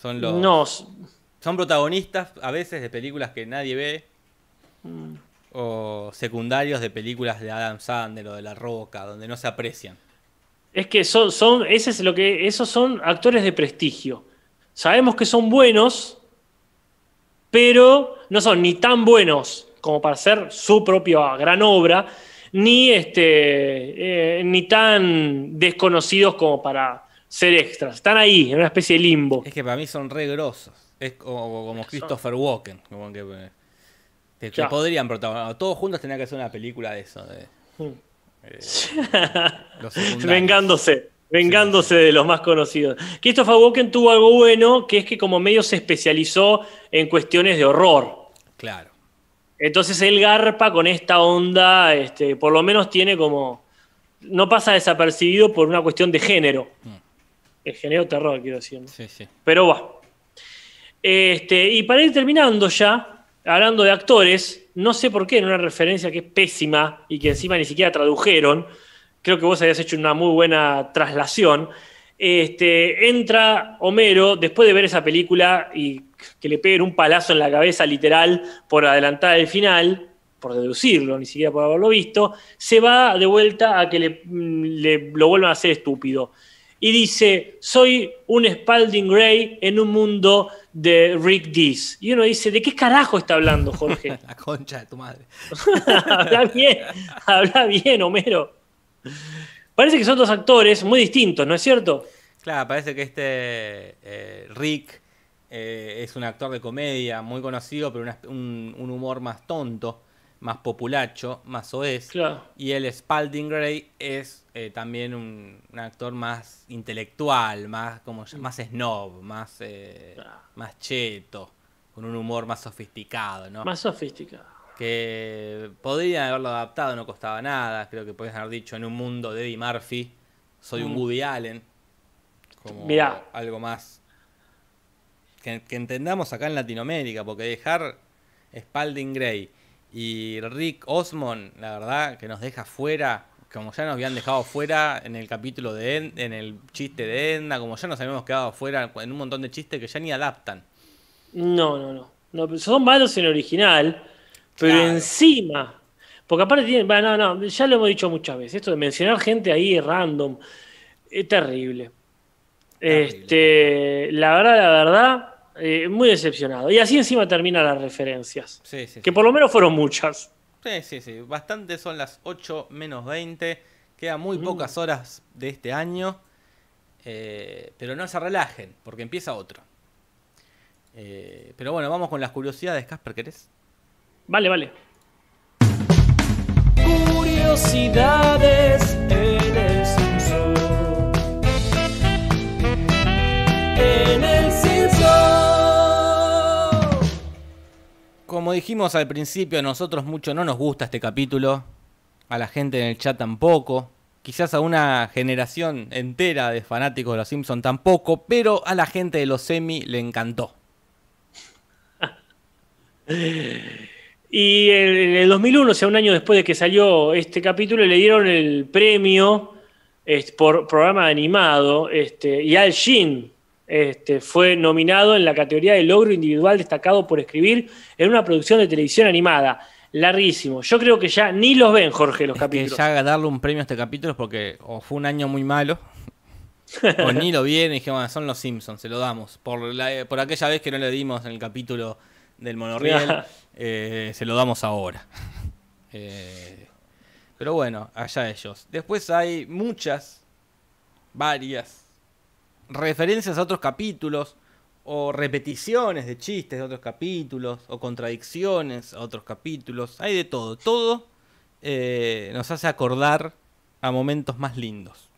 Son los. No, Son protagonistas a veces de películas que nadie ve. O secundarios de películas de Adam Sandler o de La Roca, donde no se aprecian. es que son, son, ese es lo que, esos son actores de prestigio. Sabemos que son buenos, pero no son ni tan buenos como para hacer su propia gran obra, ni, este, eh, ni tan desconocidos como para ser extras. Están ahí, en una especie de limbo. Es que para mí son re grosos. Es como, como Christopher Walken. Como que, eh, que- que podrían protagonizar. Todos juntos tendrían que hacer una película de eso. De, Mm. eh. Vengándose, vengándose de los más conocidos. Christopher Walken tuvo algo bueno, que es que como medio se especializó en cuestiones de horror. Claro. Entonces él garpa con esta onda, este, por lo menos tiene como... No pasa desapercibido por una cuestión de género. El género terror, quiero decir. ¿no? Sí, sí. Pero va. Este, y para ir terminando ya, hablando de actores, no sé por qué, en una referencia que es pésima y que encima ni siquiera tradujeron, creo que vos habías hecho una muy buena traslación. Este, entra Homero después de ver esa película y que le peguen un palazo en la cabeza literal por adelantar el final, por deducirlo, ni siquiera por haberlo visto, se va de vuelta a que le, le- lo vuelvan a hacer estúpido. Y dice, soy un Spalding Gray en un mundo de Rick Dees. Y uno dice, ¿de qué carajo está hablando Jorge? La concha de tu madre. habla bien, habla bien, Homero. Parece que son dos actores muy distintos, ¿no es cierto? Claro, parece que este eh, Rick eh, es un actor de comedia muy conocido, pero una- un, un humor más tonto, más populacho, más. Claro. Y el Spalding Gray es eh, también un, un actor más intelectual, más como más snob, más, eh, más cheto, con un humor más sofisticado, ¿no? Más sofisticado. que podrían haberlo adaptado, no costaba nada. Creo que podrían haber dicho en un mundo de Eddie Murphy, soy un Mm. Woody Allen. Como Mirá. algo más que, que entendamos acá en Latinoamérica, porque dejar Spalding Gray y Rick Osmond, la verdad, que nos deja fuera, como ya nos habían dejado fuera en el capítulo de Ed- en el chiste de Edna, como ya nos habíamos quedado fuera en un montón de chistes que ya ni adaptan. No, no, no. no son malos en original, pero Claro. encima. Porque aparte tienen. bueno, no, no, ya lo hemos dicho muchas veces. Esto de mencionar gente ahí random es terrible. Terrible. Este, la verdad, la verdad, eh, muy decepcionado. Y así encima terminan las referencias. Sí, sí, Que sí. por lo menos fueron muchas. Sí, sí, sí. Bastante son las 8 menos 20. Quedan muy pocas horas de este año. eh, pero no se relajen, porque empieza otro. Eh, pero bueno, vamos con las curiosidades, Casper, ¿querés? Vale, vale. Curiosidades en el Simpson. En el Como dijimos al principio, a nosotros mucho no nos gusta este capítulo. A la gente en el chat tampoco. Quizás a una generación entera de fanáticos de los Simpsons tampoco. Pero a la gente de los semi le encantó. Y en el 2001, o sea, un año después de que salió este capítulo, le dieron el premio por programa animado. Este, y Al Jean este, fue nominado en la categoría de logro individual destacado por escribir en una producción de televisión animada. Larguísimo. Yo creo que ya ni los ven, Jorge, los Es que capítulos. ya darle un premio a este capítulo es porque o fue un año muy malo. o ni lo vieron y dije, bueno, son los Simpsons, se lo damos. Por, la- por aquella vez que no le dimos en el capítulo del monorriel, eh, se lo damos ahora. Eh, pero bueno, allá ellos. Después hay muchas, varias referencias a otros capítulos, o repeticiones de chistes de otros capítulos, o contradicciones a otros capítulos. Hay de todo. Todo eh, nos hace acordar a momentos más lindos.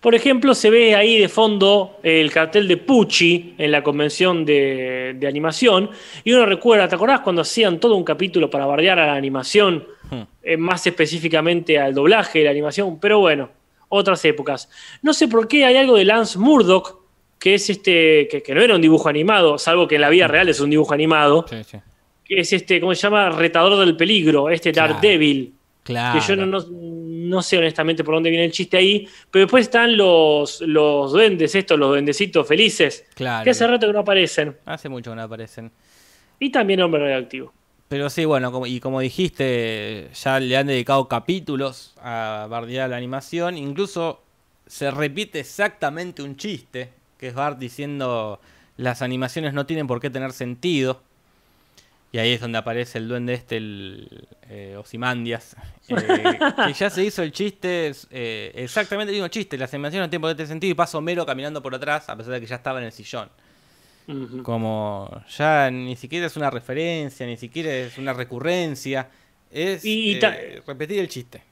Por ejemplo, se ve ahí de fondo el cartel de Pucci en la convención de, de animación. Y uno recuerda, ¿te acordás cuando hacían todo un capítulo para bardear a la animación? Hmm. Eh, más específicamente al doblaje de la animación. Pero bueno, otras épocas. No sé por qué hay algo de Lance Murdoch, que es este, que, que no era un dibujo animado, salvo que en la vida real es un dibujo animado. Sí, sí. Que es este, ¿cómo se llama? Retador del peligro, este Claro. Daredevil. Claro. Que yo no, no, no sé honestamente por dónde viene el chiste ahí. Pero después están los, los duendes, estos, los duendecitos felices. Claro. Que hace rato que no aparecen. Hace mucho que no aparecen. Y también Hombre Radioactivo. Pero sí, bueno, como- y como dijiste, ya le han dedicado capítulos a bardear la animación. Incluso se repite exactamente un chiste, que es Bart diciendo las animaciones no tienen por qué tener sentido. Y ahí es donde aparece el duende este, el eh, Ozymandias, eh, que ya se hizo el chiste, eh, exactamente el mismo chiste, las animaciones no tienen por qué tener sentido y pasa Homero caminando por atrás a pesar de que ya estaba en el sillón. Como ya ni siquiera es una referencia, ni siquiera es una recurrencia, es Y- y eh, repetir el chiste.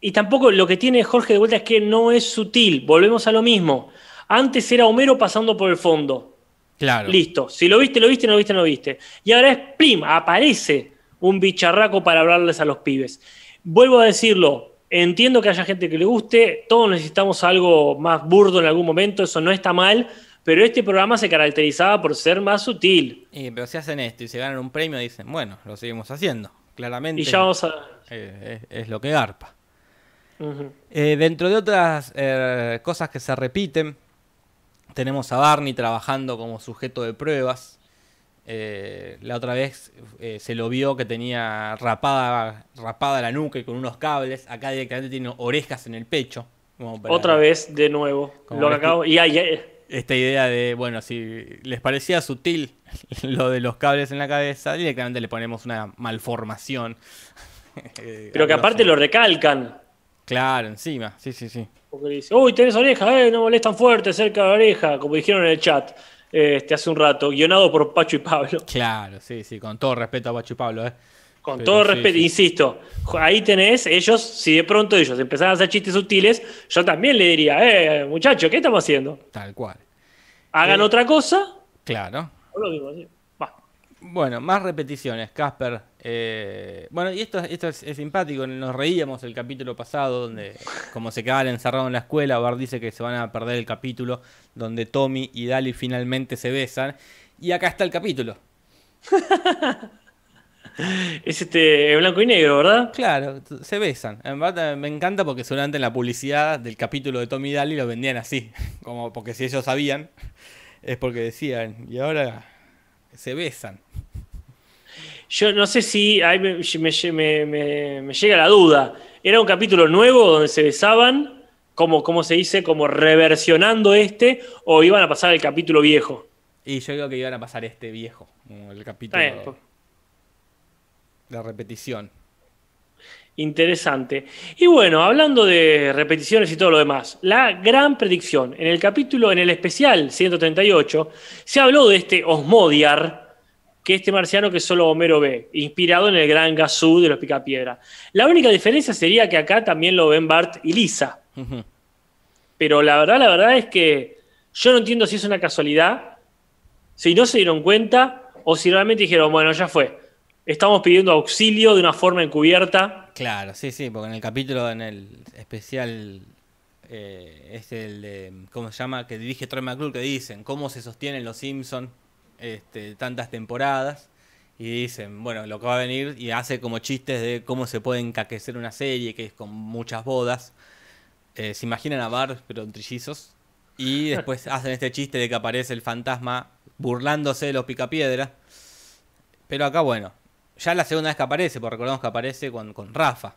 Y tampoco lo que tiene Jorge de vuelta es que no es sutil. Volvemos a lo mismo. Antes era Homero pasando por el fondo. Claro. Listo. Si lo viste, lo viste, no lo viste, no lo viste. Y ahora es plim, aparece un bicharraco para hablarles a los pibes. Vuelvo a decirlo. Entiendo que haya gente que le guste. Todos necesitamos algo más burdo en algún momento. Eso no está mal. Pero este programa se caracterizaba por ser más sutil. Y, pero si hacen esto y se ganan un premio, dicen, bueno, lo seguimos haciendo. Claramente Y ya vamos a. eh, es, es lo que garpa. Eh, dentro de otras eh, cosas que se repiten, tenemos a Barney trabajando como sujeto de pruebas. Eh, la otra vez eh, se lo vio que tenía rapada, rapada la nuca y con unos cables. Acá directamente tiene orejas en el pecho. como para- Otra vez, de nuevo. Lo acabo- Y ahí- Esta idea de, bueno, si les parecía sutil lo de los cables en la cabeza, directamente le ponemos una malformación. Eh, Pero que aparte lo recalcan. Claro, encima, sí, sí, sí. Porque dice, uy, tenés oreja, eh, no molestan fuerte cerca de la oreja, como dijeron en el chat este, hace un rato, guionado por Pacho y Pablo. Claro, sí, sí, con todo respeto a Pacho y Pablo, ¿eh? Con Pero todo sí, respeto, sí. insisto, ahí tenés, ellos, si de pronto ellos empezaran a hacer chistes sutiles, yo también le diría, eh, muchachos, ¿qué estamos haciendo? Tal cual. Hagan Eh. otra cosa, Claro. o lo así. Va. Bueno, más repeticiones, Casper. Eh, bueno, y esto, esto es, es simpático. Nos reíamos el capítulo pasado, donde, como se quedaban encerrados en la escuela, Bart dice que se van a perder el capítulo donde Tommy y Dali finalmente se besan. Y acá está el capítulo. Es este blanco y negro, ¿verdad? Claro, se besan. En verdad me encanta porque seguramente en la publicidad del capítulo de Tommy y Dali lo vendían así. Como porque si ellos sabían, es porque decían, y ahora se besan. Yo no sé si ahí me, me- me- me- me llega la duda. ¿Era un capítulo nuevo donde se besaban, como, como se dice, como reversionando este, o iban a pasar el capítulo viejo? Y yo creo que iban a pasar este viejo, el capítulo Está de repetición. Interesante. Y bueno, hablando de repeticiones y todo lo demás, la gran predicción. En el capítulo, en el especial 138, se habló de este Osmodiar, que este marciano que solo Homero ve, inspirado en el gran Gazú de los Picapiedra. La única diferencia sería que acá también lo ven Bart y Lisa. Pero la verdad, la verdad es que yo no entiendo si es una casualidad, si no se dieron cuenta o si realmente dijeron, bueno, ya fue. Estamos pidiendo auxilio de una forma encubierta Claro, sí, sí, porque en el capítulo, en el especial, eh, es el de, ¿cómo se llama? Que dirige Troy McClure, que dicen cómo se sostienen los Simpsons este, tantas temporadas. Y dicen, bueno, lo que va a venir y hace como chistes de cómo se puede encaquecer una serie, que es con muchas bodas. Eh, se imaginan a Bar, pero en trillizos. Y después hacen este chiste de que aparece el fantasma burlándose de los picapiedras. Pero acá, bueno, ya la segunda vez que aparece, porque recordamos que aparece con, con Rafa.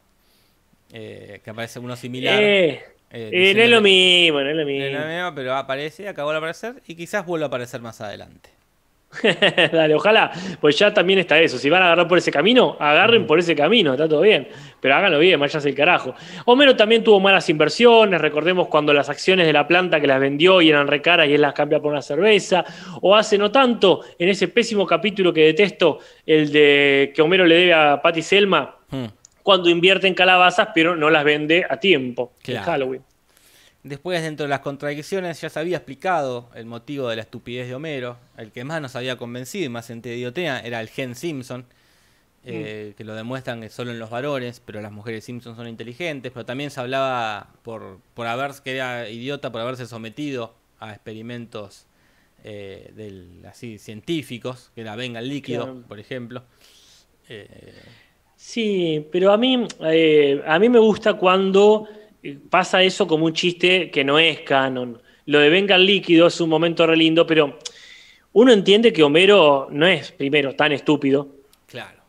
Eh, que aparece uno similar. Eh, eh, no es lo mismo, no es lo mismo. lo mismo, pero aparece, acabó de aparecer y quizás vuelva a aparecer más adelante. Dale, ojalá. Pues ya también está eso. Si van a agarrar por ese camino, agarren por ese camino, está todo bien. Pero háganlo bien, váyanse el carajo. Homero también tuvo malas inversiones. Recordemos cuando las acciones de la planta que las vendió y eran recaras y él las cambia por una cerveza. O hace no tanto, en ese pésimo capítulo que detesto, el de que Homero le debe a Patty Selma, hmm. cuando invierte en calabazas, pero no las vende a tiempo en Halloween. Después, dentro de las contradicciones, ya se había explicado el motivo de la estupidez de Homero. El que más nos había convencido y más idiotea era el gen Simpson, eh, mm. que lo demuestran que solo en los varones, pero las mujeres Simpson son inteligentes. Pero también se hablaba por, por haber, que era idiota por haberse sometido a experimentos eh, del, así científicos, que la venga el líquido, por ejemplo. Eh, sí, pero a mí, a mí me gusta cuando pasa eso como un chiste que no es canon. Lo de venga el líquido es un momento re lindo, pero uno entiende que Homero no es, primero, tan estúpido. Claro.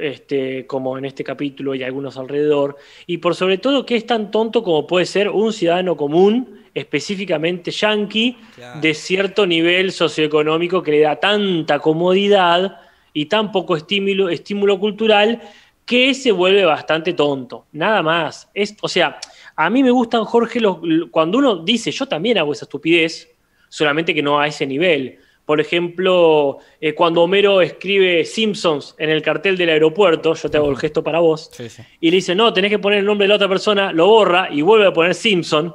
Este, como en este capítulo y algunos alrededor. Y por sobre todo que es tan tonto como puede ser un ciudadano común, específicamente yankee, de cierto nivel socioeconómico que le da tanta comodidad y tan poco estímulo, estímulo cultural que se vuelve bastante tonto. Nada más. Es, o sea, a mí me gustan, Jorge, cuando uno dice, yo también hago esa estupidez, solamente que no a ese nivel. Por ejemplo, eh, cuando Homero escribe Simpsons en el cartel del aeropuerto, yo te hago el gesto para vos, y le dice, no, tenés que poner el nombre de la otra persona, lo borra y vuelve a poner Simpson,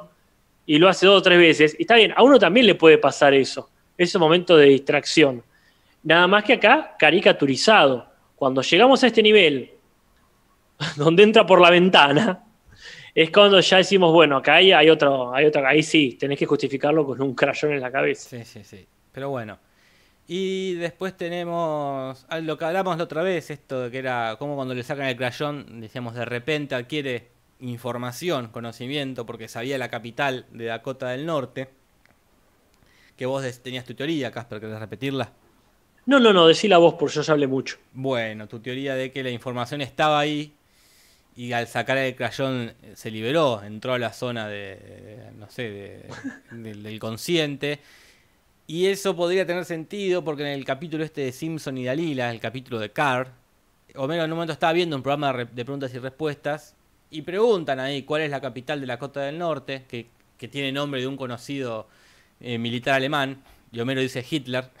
y lo hace dos o tres veces. Y está bien, a uno también le puede pasar eso, ese momento de distracción. Nada más que acá, caricaturizado. Cuando llegamos a este nivel, donde entra por la ventana, es cuando ya decimos, bueno, acá hay, hay otro, hay otra, ahí sí, tenés que justificarlo con un crayón en la cabeza. Sí, sí, sí. Pero bueno. Y después tenemos lo que hablamos la otra vez, esto de que era como cuando le sacan el crayón, decíamos, de repente adquiere información, conocimiento, porque sabía la capital de Dakota del Norte. Que vos tenías tu teoría, Casper, ¿querés repetirla? No, no, no, decíla vos, porque yo ya hablé mucho. Bueno, tu teoría de que la información estaba ahí, y al sacar el crayón eh, se liberó, entró a la zona de, no sé, del consciente. Y eso podría tener sentido porque en el capítulo este de Simpson y Dalila, el capítulo de Carr, Homero en un momento estaba viendo un programa de preguntas y respuestas y preguntan ahí cuál es la capital de la Cota del Norte, que, tiene nombre de un conocido eh, militar alemán, y Homero dice Hitler.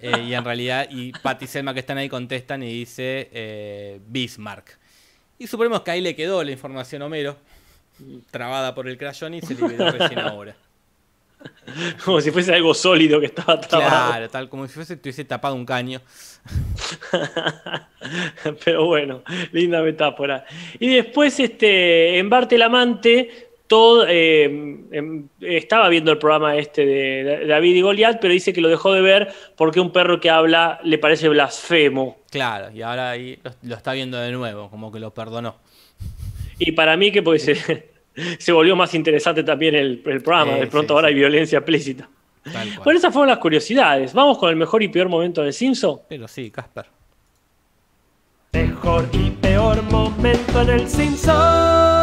Eh, y en realidad, y Pat y Selma que están ahí contestan y dice Bismarck. Y suponemos que ahí le quedó la información a Homero, trabada por el crayón y se liberó recién ahora. Como si fuese algo sólido que estaba trabado. Claro, tal como si fuese tuviese tapado un caño. Pero bueno, linda metáfora. Y después, este, en Bartelamante, todo, eh, em, estaba viendo el programa este de David y Goliat, pero dice que lo dejó de ver porque un perro que habla le parece blasfemo. Claro, y ahora ahí lo, está viendo de nuevo, como que lo perdonó. Y para mí que pues se, volvió más interesante también el, programa, de pronto ahora hay violencia explícita. Bueno, esas fueron las curiosidades. Vamos con el mejor y peor momento de Simpson. Pero sí, Casper. Mejor y peor momento en el Simpson.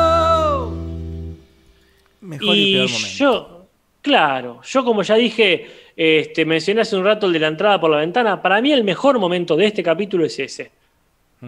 Mejor y, peor momento. Yo, claro, yo como ya dije, este, mencioné hace un rato el de la entrada por la ventana. Para mí el mejor momento de este capítulo es ese.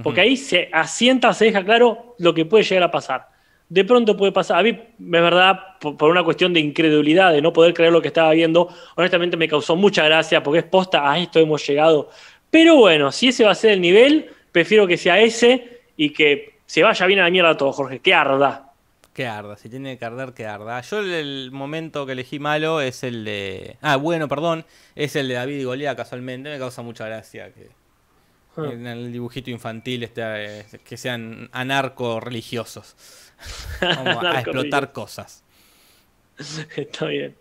Porque ahí se asienta, se deja claro lo que puede llegar a pasar. De pronto puede pasar. A mí, es verdad, por, por una cuestión de incredulidad, de no poder creer lo que estaba viendo, honestamente me causó mucha gracia porque es posta, a esto hemos llegado. Pero bueno, si ese va a ser el nivel, prefiero que sea ese y que se vaya bien a la mierda todo, Jorge. Que arda. Que arda, si tiene que arder, que arda. Yo el, el momento que elegí malo es el de. Ah, bueno, perdón. Es el de David y Goliat, casualmente. Me causa mucha gracia que. Ah. En el dibujito infantil este, eh, que sean anarco-religiosos. Vamos a explotar cosas. Está bien.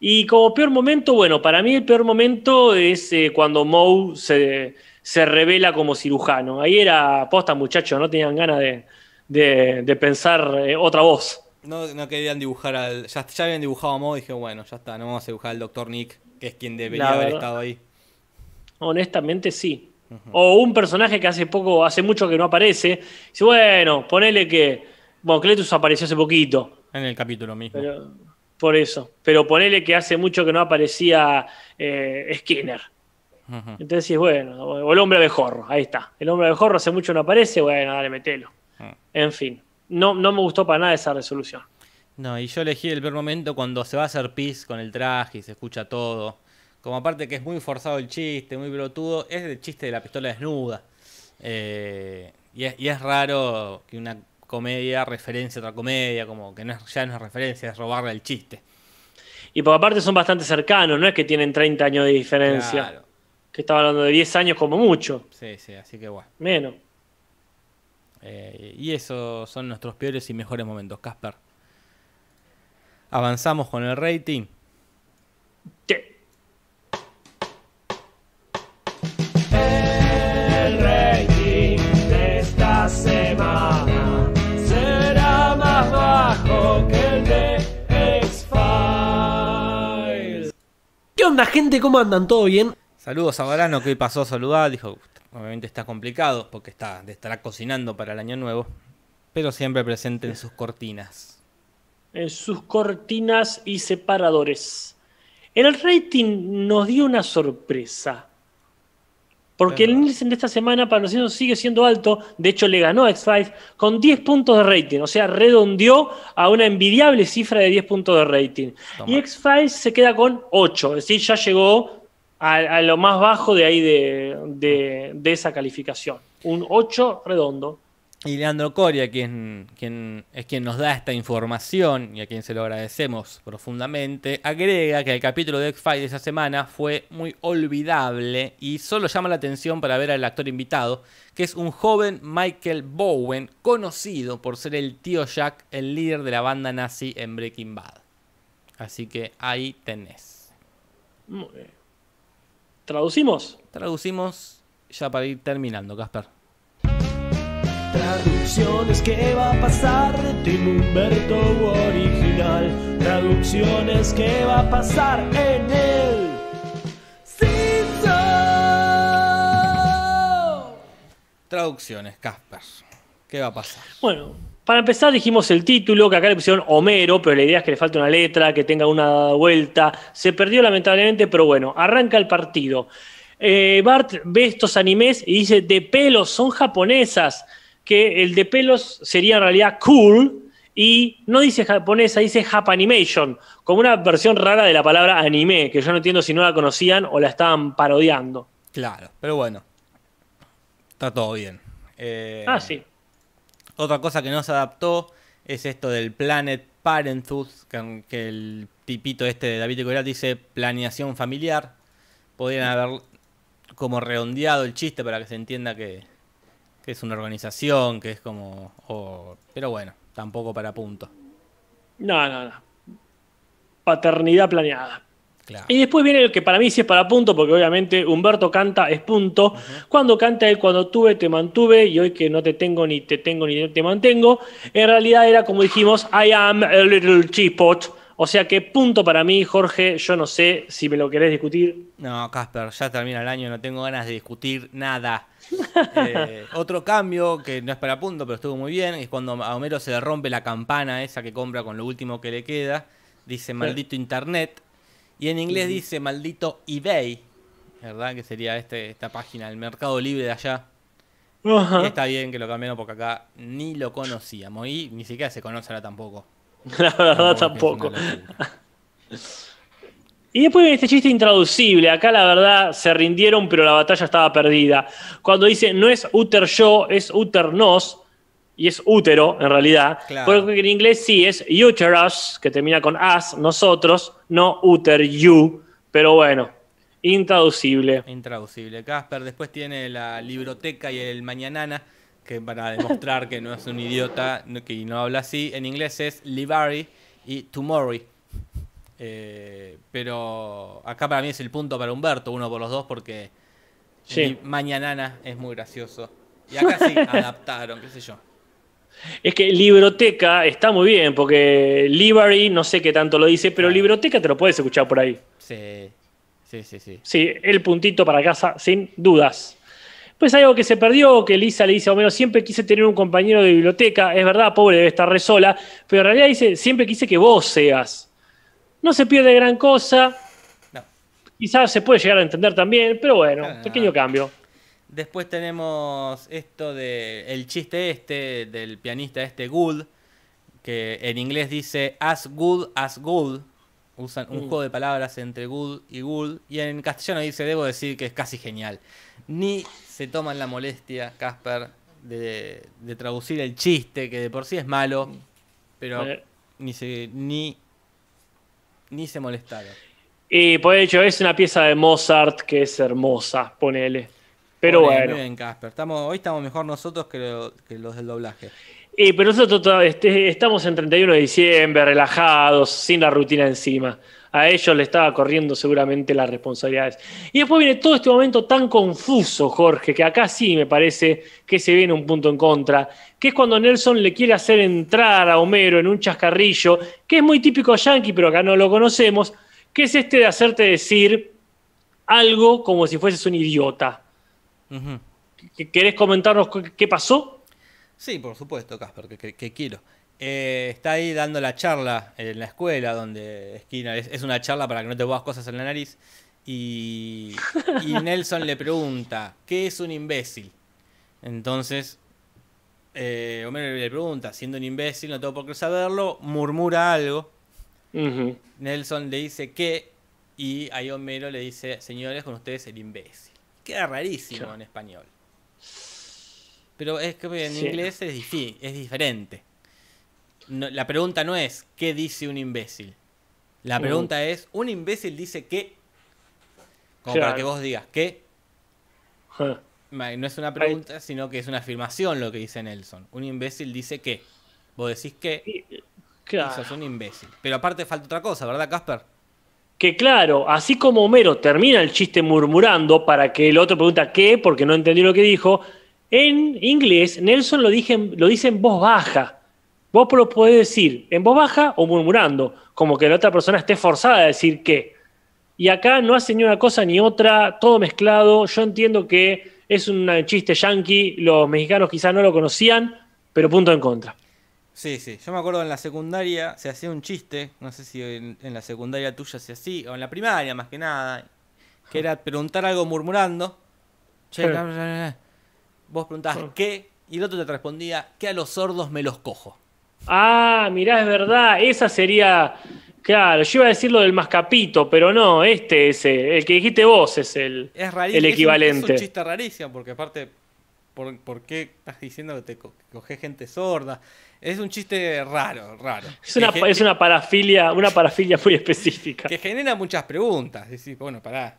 Y como peor momento, bueno, para mí el peor momento es eh, cuando Moe se, se revela como cirujano. Ahí era posta, muchachos, no tenían ganas de, de- de pensar eh, otra voz. No, no querían dibujar al. Ya, ya habían dibujado a Mo. Dije, bueno, ya está, no vamos a dibujar al Dr. Nick, que es quien debería La haber verdad. estado ahí. Honestamente, sí. O un personaje que hace poco, hace mucho que no aparece. Dice, bueno, ponele que. Bueno, Cletus apareció hace poquito. En el capítulo mismo. Pero, por eso. Pero ponele que hace mucho que no aparecía eh, Skinner. Ujú. Entonces decís, bueno, o el hombre abejorro, ahí está. El hombre abejorro hace mucho no aparece, bueno, dale, metelo. En fin, no, no me gustó para nada esa resolución. No, y yo elegí el peor momento cuando se va a hacer pis con el traje y se escucha todo. Como aparte que es muy forzado el chiste, muy pelotudo, es el chiste de la pistola desnuda. Eh, y, es, y es raro que una comedia referencia a otra comedia, como que no es, ya no es referencia, es robarle el chiste. Y por aparte son bastante cercanos, no es que tienen 30 años de diferencia. Claro. Que estaba hablando de 10 años como mucho, Sí, sí, así que bueno. menos. Eh, y esos son nuestros peores y mejores momentos, Casper. Avanzamos con el rating. Che, El rating de esta semana será más bajo que el de X-Files. ¿Qué onda, gente? ¿Cómo andan? ¿Todo bien? Saludos a Varano que hoy pasó a saludar. Dijo, obviamente está complicado porque está, estará cocinando para el año nuevo. Pero siempre presente en sus cortinas. en sus cortinas y separadores. El rating nos dio una sorpresa. Porque el Nielsen de esta semana para nosotros sigue siendo alto. De hecho, le ganó a X-Files con 10 puntos de rating. O sea, redondeó a una envidiable cifra de 10 puntos de rating. Toma. Y X-Files se queda con 8. Es decir, ya llegó a, a lo más bajo de ahí de, de- de esa calificación. Un 8 redondo. Y Leandro Coria, quien, quien es quien nos da esta información y a quien se lo agradecemos profundamente, agrega que el capítulo de X-Files de esa semana fue muy olvidable y solo llama la atención para ver al actor invitado, que es un joven Michael Bowen, conocido por ser el tío Jack, el líder de la banda nazi en Breaking Bad. Así que ahí tenés. Muy bien. ¿Traducimos? Traducimos ya para ir terminando, Casper. Traducciones, ¿qué va a pasar de Tim Humberto original? Traducciones, ¿qué va a pasar en el Simpson? Traducciones, Casper. ¿Qué va a pasar? Bueno, para empezar dijimos el título, que acá le pusieron Homero, pero la idea es que le falta una letra, que tenga una vuelta. Se perdió lamentablemente, pero bueno, arranca el partido. Eh, Bart ve estos animes y dice, de pelos, son japonesas, que el de pelos sería en realidad cool, y no dice japonesa, dice Japanimation, como una versión rara de la palabra anime, que yo no entiendo si no la conocían o la estaban parodiando. Claro, pero bueno. Está todo bien. Eh, Ah, sí. Otra cosa que no se adaptó es esto del Planet Parenthood, que, que el tipito este de David Coral dice planeación familiar. Podrían haber como redondeado el chiste para que se entienda que, que es una organización, que es como... o- pero bueno, tampoco para punto. No, no, no. Paternidad planeada. Claro. Y después viene el que para mí sí es para punto, porque obviamente Humberto canta es punto. Cuando canta él, cuando tuve, te mantuve, y hoy que no te tengo, ni te tengo, ni te mantengo, en realidad era como dijimos, I am a little teapot. O sea que punto para mí, Jorge, yo no sé si me lo querés discutir. No, Casper, ya termina el año, no tengo ganas de discutir nada. Eh, otro cambio que no es para punto, pero estuvo muy bien, es cuando a Homero se le rompe la campana esa que compra con lo último que le queda. Dice maldito internet. Y en inglés dice maldito eBay. ¿Verdad? Que sería este, esta página, el mercado libre de allá. Y está bien que lo cambiaron porque acá ni lo conocíamos y ni siquiera se conoce ahora tampoco. La verdad tampoco. Y después viene este chiste intraducible. Acá la verdad se rindieron, pero la batalla estaba perdida. Cuando dice no es uter yo, es uter nos, y es útero en realidad. Claro. Porque en inglés sí es uterus, que termina con us, nosotros, no uter you. Pero bueno, intraducible. Intraducible. Casper después tiene la libroteca y el mañanana, que para demostrar que no es un idiota que no habla así, en inglés es libari y tomorrow. Eh, pero acá para mí es el punto para Humberto, uno por los dos, porque Sí. mañanana es muy gracioso. Y acá sí adaptaron, qué sé yo. Es que libroteca está muy bien, porque library no sé qué tanto lo dice, pero libroteca te lo puedes escuchar por ahí. Sí, sí, sí. sí. Sí, el puntito para casa, sin dudas. Pues hay algo que se perdió, que Lisa le dice a Homero, siempre quise tener un compañero de biblioteca, es verdad, pobre, debe estar re sola, pero en realidad dice, siempre quise que vos seas. No se pierde gran cosa, No. quizás se puede llegar a entender también, pero bueno, Ah. pequeño cambio. Después tenemos esto de el chiste este del pianista este Gould, que en inglés dice as good as good. Usan un juego de palabras entre good y good. Y en castellano dice, debo decir que es casi genial. Ni se toman la molestia, Casper, de, de traducir el chiste, que de por sí es malo, pero Eh. ni se ni, ni se molestaron. Y por hecho, es una pieza de Mozart que es hermosa, ponele. Pero bueno. muy bien, Casper. Estamos, hoy estamos mejor nosotros que, lo- que los del doblaje. Y pero nosotros este, estamos en 31 de diciembre, relajados, sin la rutina encima. A ellos le estaba corriendo seguramente las responsabilidades. Y después viene todo este momento tan confuso, Jorge, que acá sí me parece que se viene un punto en contra, que es cuando Nelson le quiere hacer entrar a Homero en un chascarrillo, que es muy típico yankee, pero acá no lo conocemos, que es este de hacerte decir algo como si fueses un idiota. Ujú. ¿Qu- ¿Querés comentarnos qué- qué pasó? Sí, por supuesto, Casper, que, que- que quiero. Eh, está ahí dando la charla en la escuela, donde Skinner es, es una charla para que no te pongas cosas en la nariz. Y, y Nelson le pregunta, ¿qué es un imbécil? Entonces, eh, Homero le pregunta, siendo un imbécil, no tengo por qué saberlo, murmura algo. Nelson le dice que, y ahí Homero le dice, señores, con ustedes el imbécil. Queda rarísimo en español. Pero es que en Sí. inglés es, es diferente. No- la pregunta no es, ¿qué dice un imbécil? La Mm. pregunta es, un imbécil dice qué. Como para que vos digas, ¿qué? No es una pregunta, sino que es una afirmación lo que dice Nelson. Un imbécil dice qué. Vos decís qué, y Claro. sos un imbécil. Pero aparte falta otra cosa, ¿verdad, Casper? Que claro, así como Homero termina el chiste murmurando para que el otro pregunta qué, porque no entendió lo que dijo, en inglés Nelson lo, lo dice en voz baja. Vos lo podés decir en voz baja o murmurando, como que la otra persona esté forzada a decir qué. Y acá no hace ni una cosa ni otra, todo mezclado. Yo entiendo que es un chiste yankee, los mexicanos quizás no lo conocían, pero punto en contra. Sí, sí. Yo me acuerdo en la secundaria se hacía un chiste, no sé si en, en la secundaria tuya se hacía, o en la primaria más que nada, que era preguntar algo murmurando. Che, Sí. bla, bla. Vos preguntabas Sí. qué, y el otro te respondía que a los sordos me los cojo. Ah, mirá, es verdad, esa sería. Claro, yo iba a decir lo del mascapito, pero no, este es el, el que dijiste vos, es el, Es rarísimo. el es un- equivalente. Es un, chiste rarísimo, porque aparte, ¿por, por qué estás diciendo que te co- gente sorda? Es un chiste raro, raro. Es una, es una parafilia, una parafilia muy específica. que genera muchas preguntas. Decís, bueno, pará,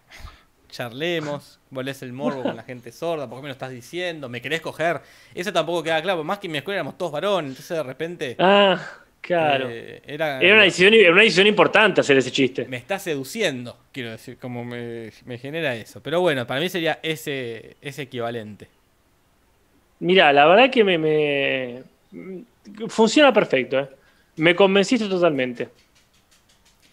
charlemos, volés el morbo con la gente sorda, ¿por qué me lo estás diciendo? ¿Me querés coger? Eso tampoco queda claro, más que en mi escuela éramos todos varones, entonces de repente Ah, claro. eh, era, Era una decisión, era una decisión importante hacer ese chiste. me está seduciendo, quiero decir, como me, me genera eso. Pero bueno, para mí sería ese, ese equivalente. Mira, la verdad que me, me- funciona perfecto, ¿eh? Me convenciste totalmente.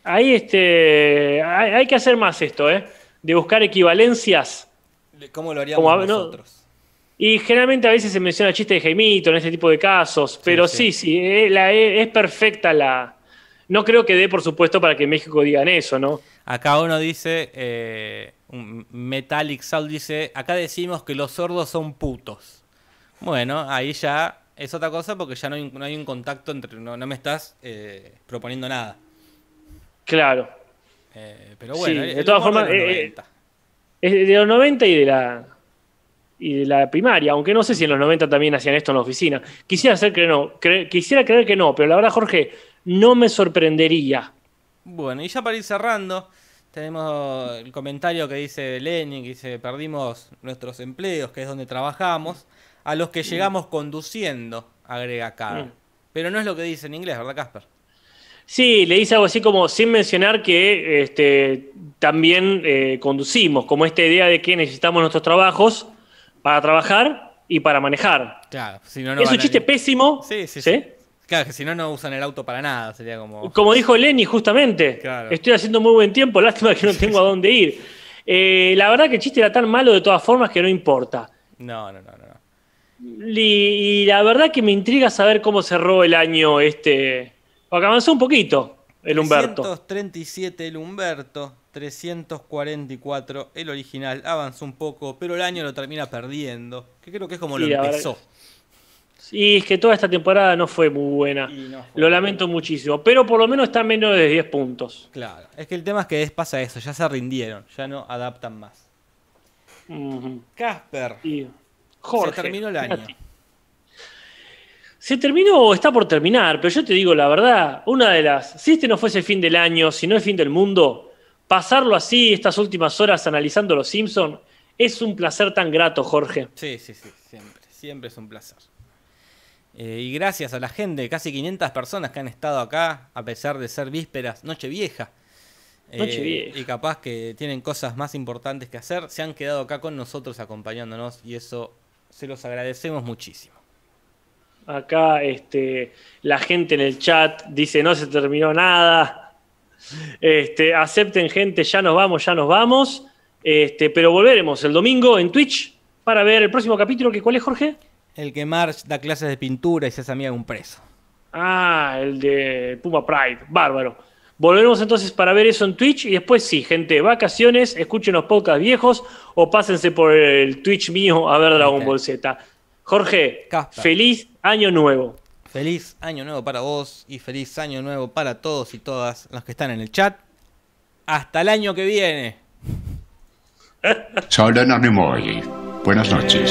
Ahí este, hay, hay que hacer más esto, ¿eh? De buscar equivalencias. ¿Cómo lo haríamos Como a- no- nosotros? Y generalmente a veces se menciona el chiste de Jaimito en este tipo de casos, pero sí, sí. sí, eh, la- eh, es perfecta la... No creo que dé, por supuesto, para que México digan eso, ¿no? Acá uno dice, eh, un Metallic Soul dice, acá decimos que los sordos son putos. Bueno, ahí ya es otra cosa porque ya no hay, no hay un contacto entre. No, no me estás eh, proponiendo nada. Claro. Eh, pero bueno, Sí, de todas formas, los eh, 90. Es de los 90 y de la y de la primaria, aunque no sé si en los 90 también hacían esto en la oficina. Quisiera hacer que no, cre- quisiera creer que no, pero la verdad, Jorge, no me sorprendería. Bueno, y ya para ir cerrando, tenemos el comentario que dice Lenin, que dice, perdimos nuestros empleos, que es donde trabajamos, a los que llegamos conduciendo, agrega Carl. Mm. Pero no es lo que dice en inglés, ¿verdad, Casper? Sí, le dice algo así como sin mencionar que este, también eh, conducimos, como esta idea de que necesitamos nuestros trabajos para trabajar y para manejar. Claro, si no, no es un chiste pésimo. Sí, sí, sí. Claro, que si no, no usan el auto para nada, sería como... Como dijo Lenny, justamente. Claro. Estoy haciendo muy buen tiempo, lástima que no tengo a dónde ir. Eh, la verdad que el chiste era tan malo de todas formas que no importa. No, no, no, no. Y, y la verdad que me intriga saber cómo cerró el año este. Porque avanzó un poquito el Humberto. 337 el Humberto, 344 el original, avanzó un poco, pero el año lo termina perdiendo, que creo que es como Sí, lo empezó. Y es que toda esta temporada no fue muy buena. Y no fue Lo lamento muchísimo. Pero por lo menos está en menos de 10 puntos. Claro, es que el tema es que pasa eso, ya se rindieron, ya no adaptan más. Casper, Jorge. se terminó el año. Se terminó o está por terminar, pero yo te digo la verdad, una de las, si este no fuese el fin del año, si no el fin del mundo, pasarlo así estas últimas horas analizando los Simpsons es un placer tan grato, Jorge. Sí, sí, sí, siempre, siempre es un placer. Eh, y gracias a la gente, casi 500 personas que han estado acá, a pesar de ser vísperas, noche vieja. Nochevieja. Y capaz que tienen cosas más importantes que hacer, se han quedado acá con nosotros acompañándonos y eso se los agradecemos muchísimo. Acá este, la gente en el chat dice no se terminó nada. Este, acepten gente, ya nos vamos, ya nos vamos. Este, pero volveremos el domingo en Twitch para ver el próximo capítulo, que ¿cuál es, Jorge? El que Marge da clases de pintura y se hace amiga de un preso. Ah, el de Puma Pride, bárbaro. Volveremos entonces para ver eso en Twitch y después sí, gente, vacaciones, escuchen los podcasts viejos o pásense por el Twitch mío a ver Dragon. Ball Z. Jorge, Casper. feliz año nuevo. Feliz año nuevo para vos y feliz año nuevo para todos y todas los que están en el chat. Hasta el año que viene. Saudara Moi. Buenas noches.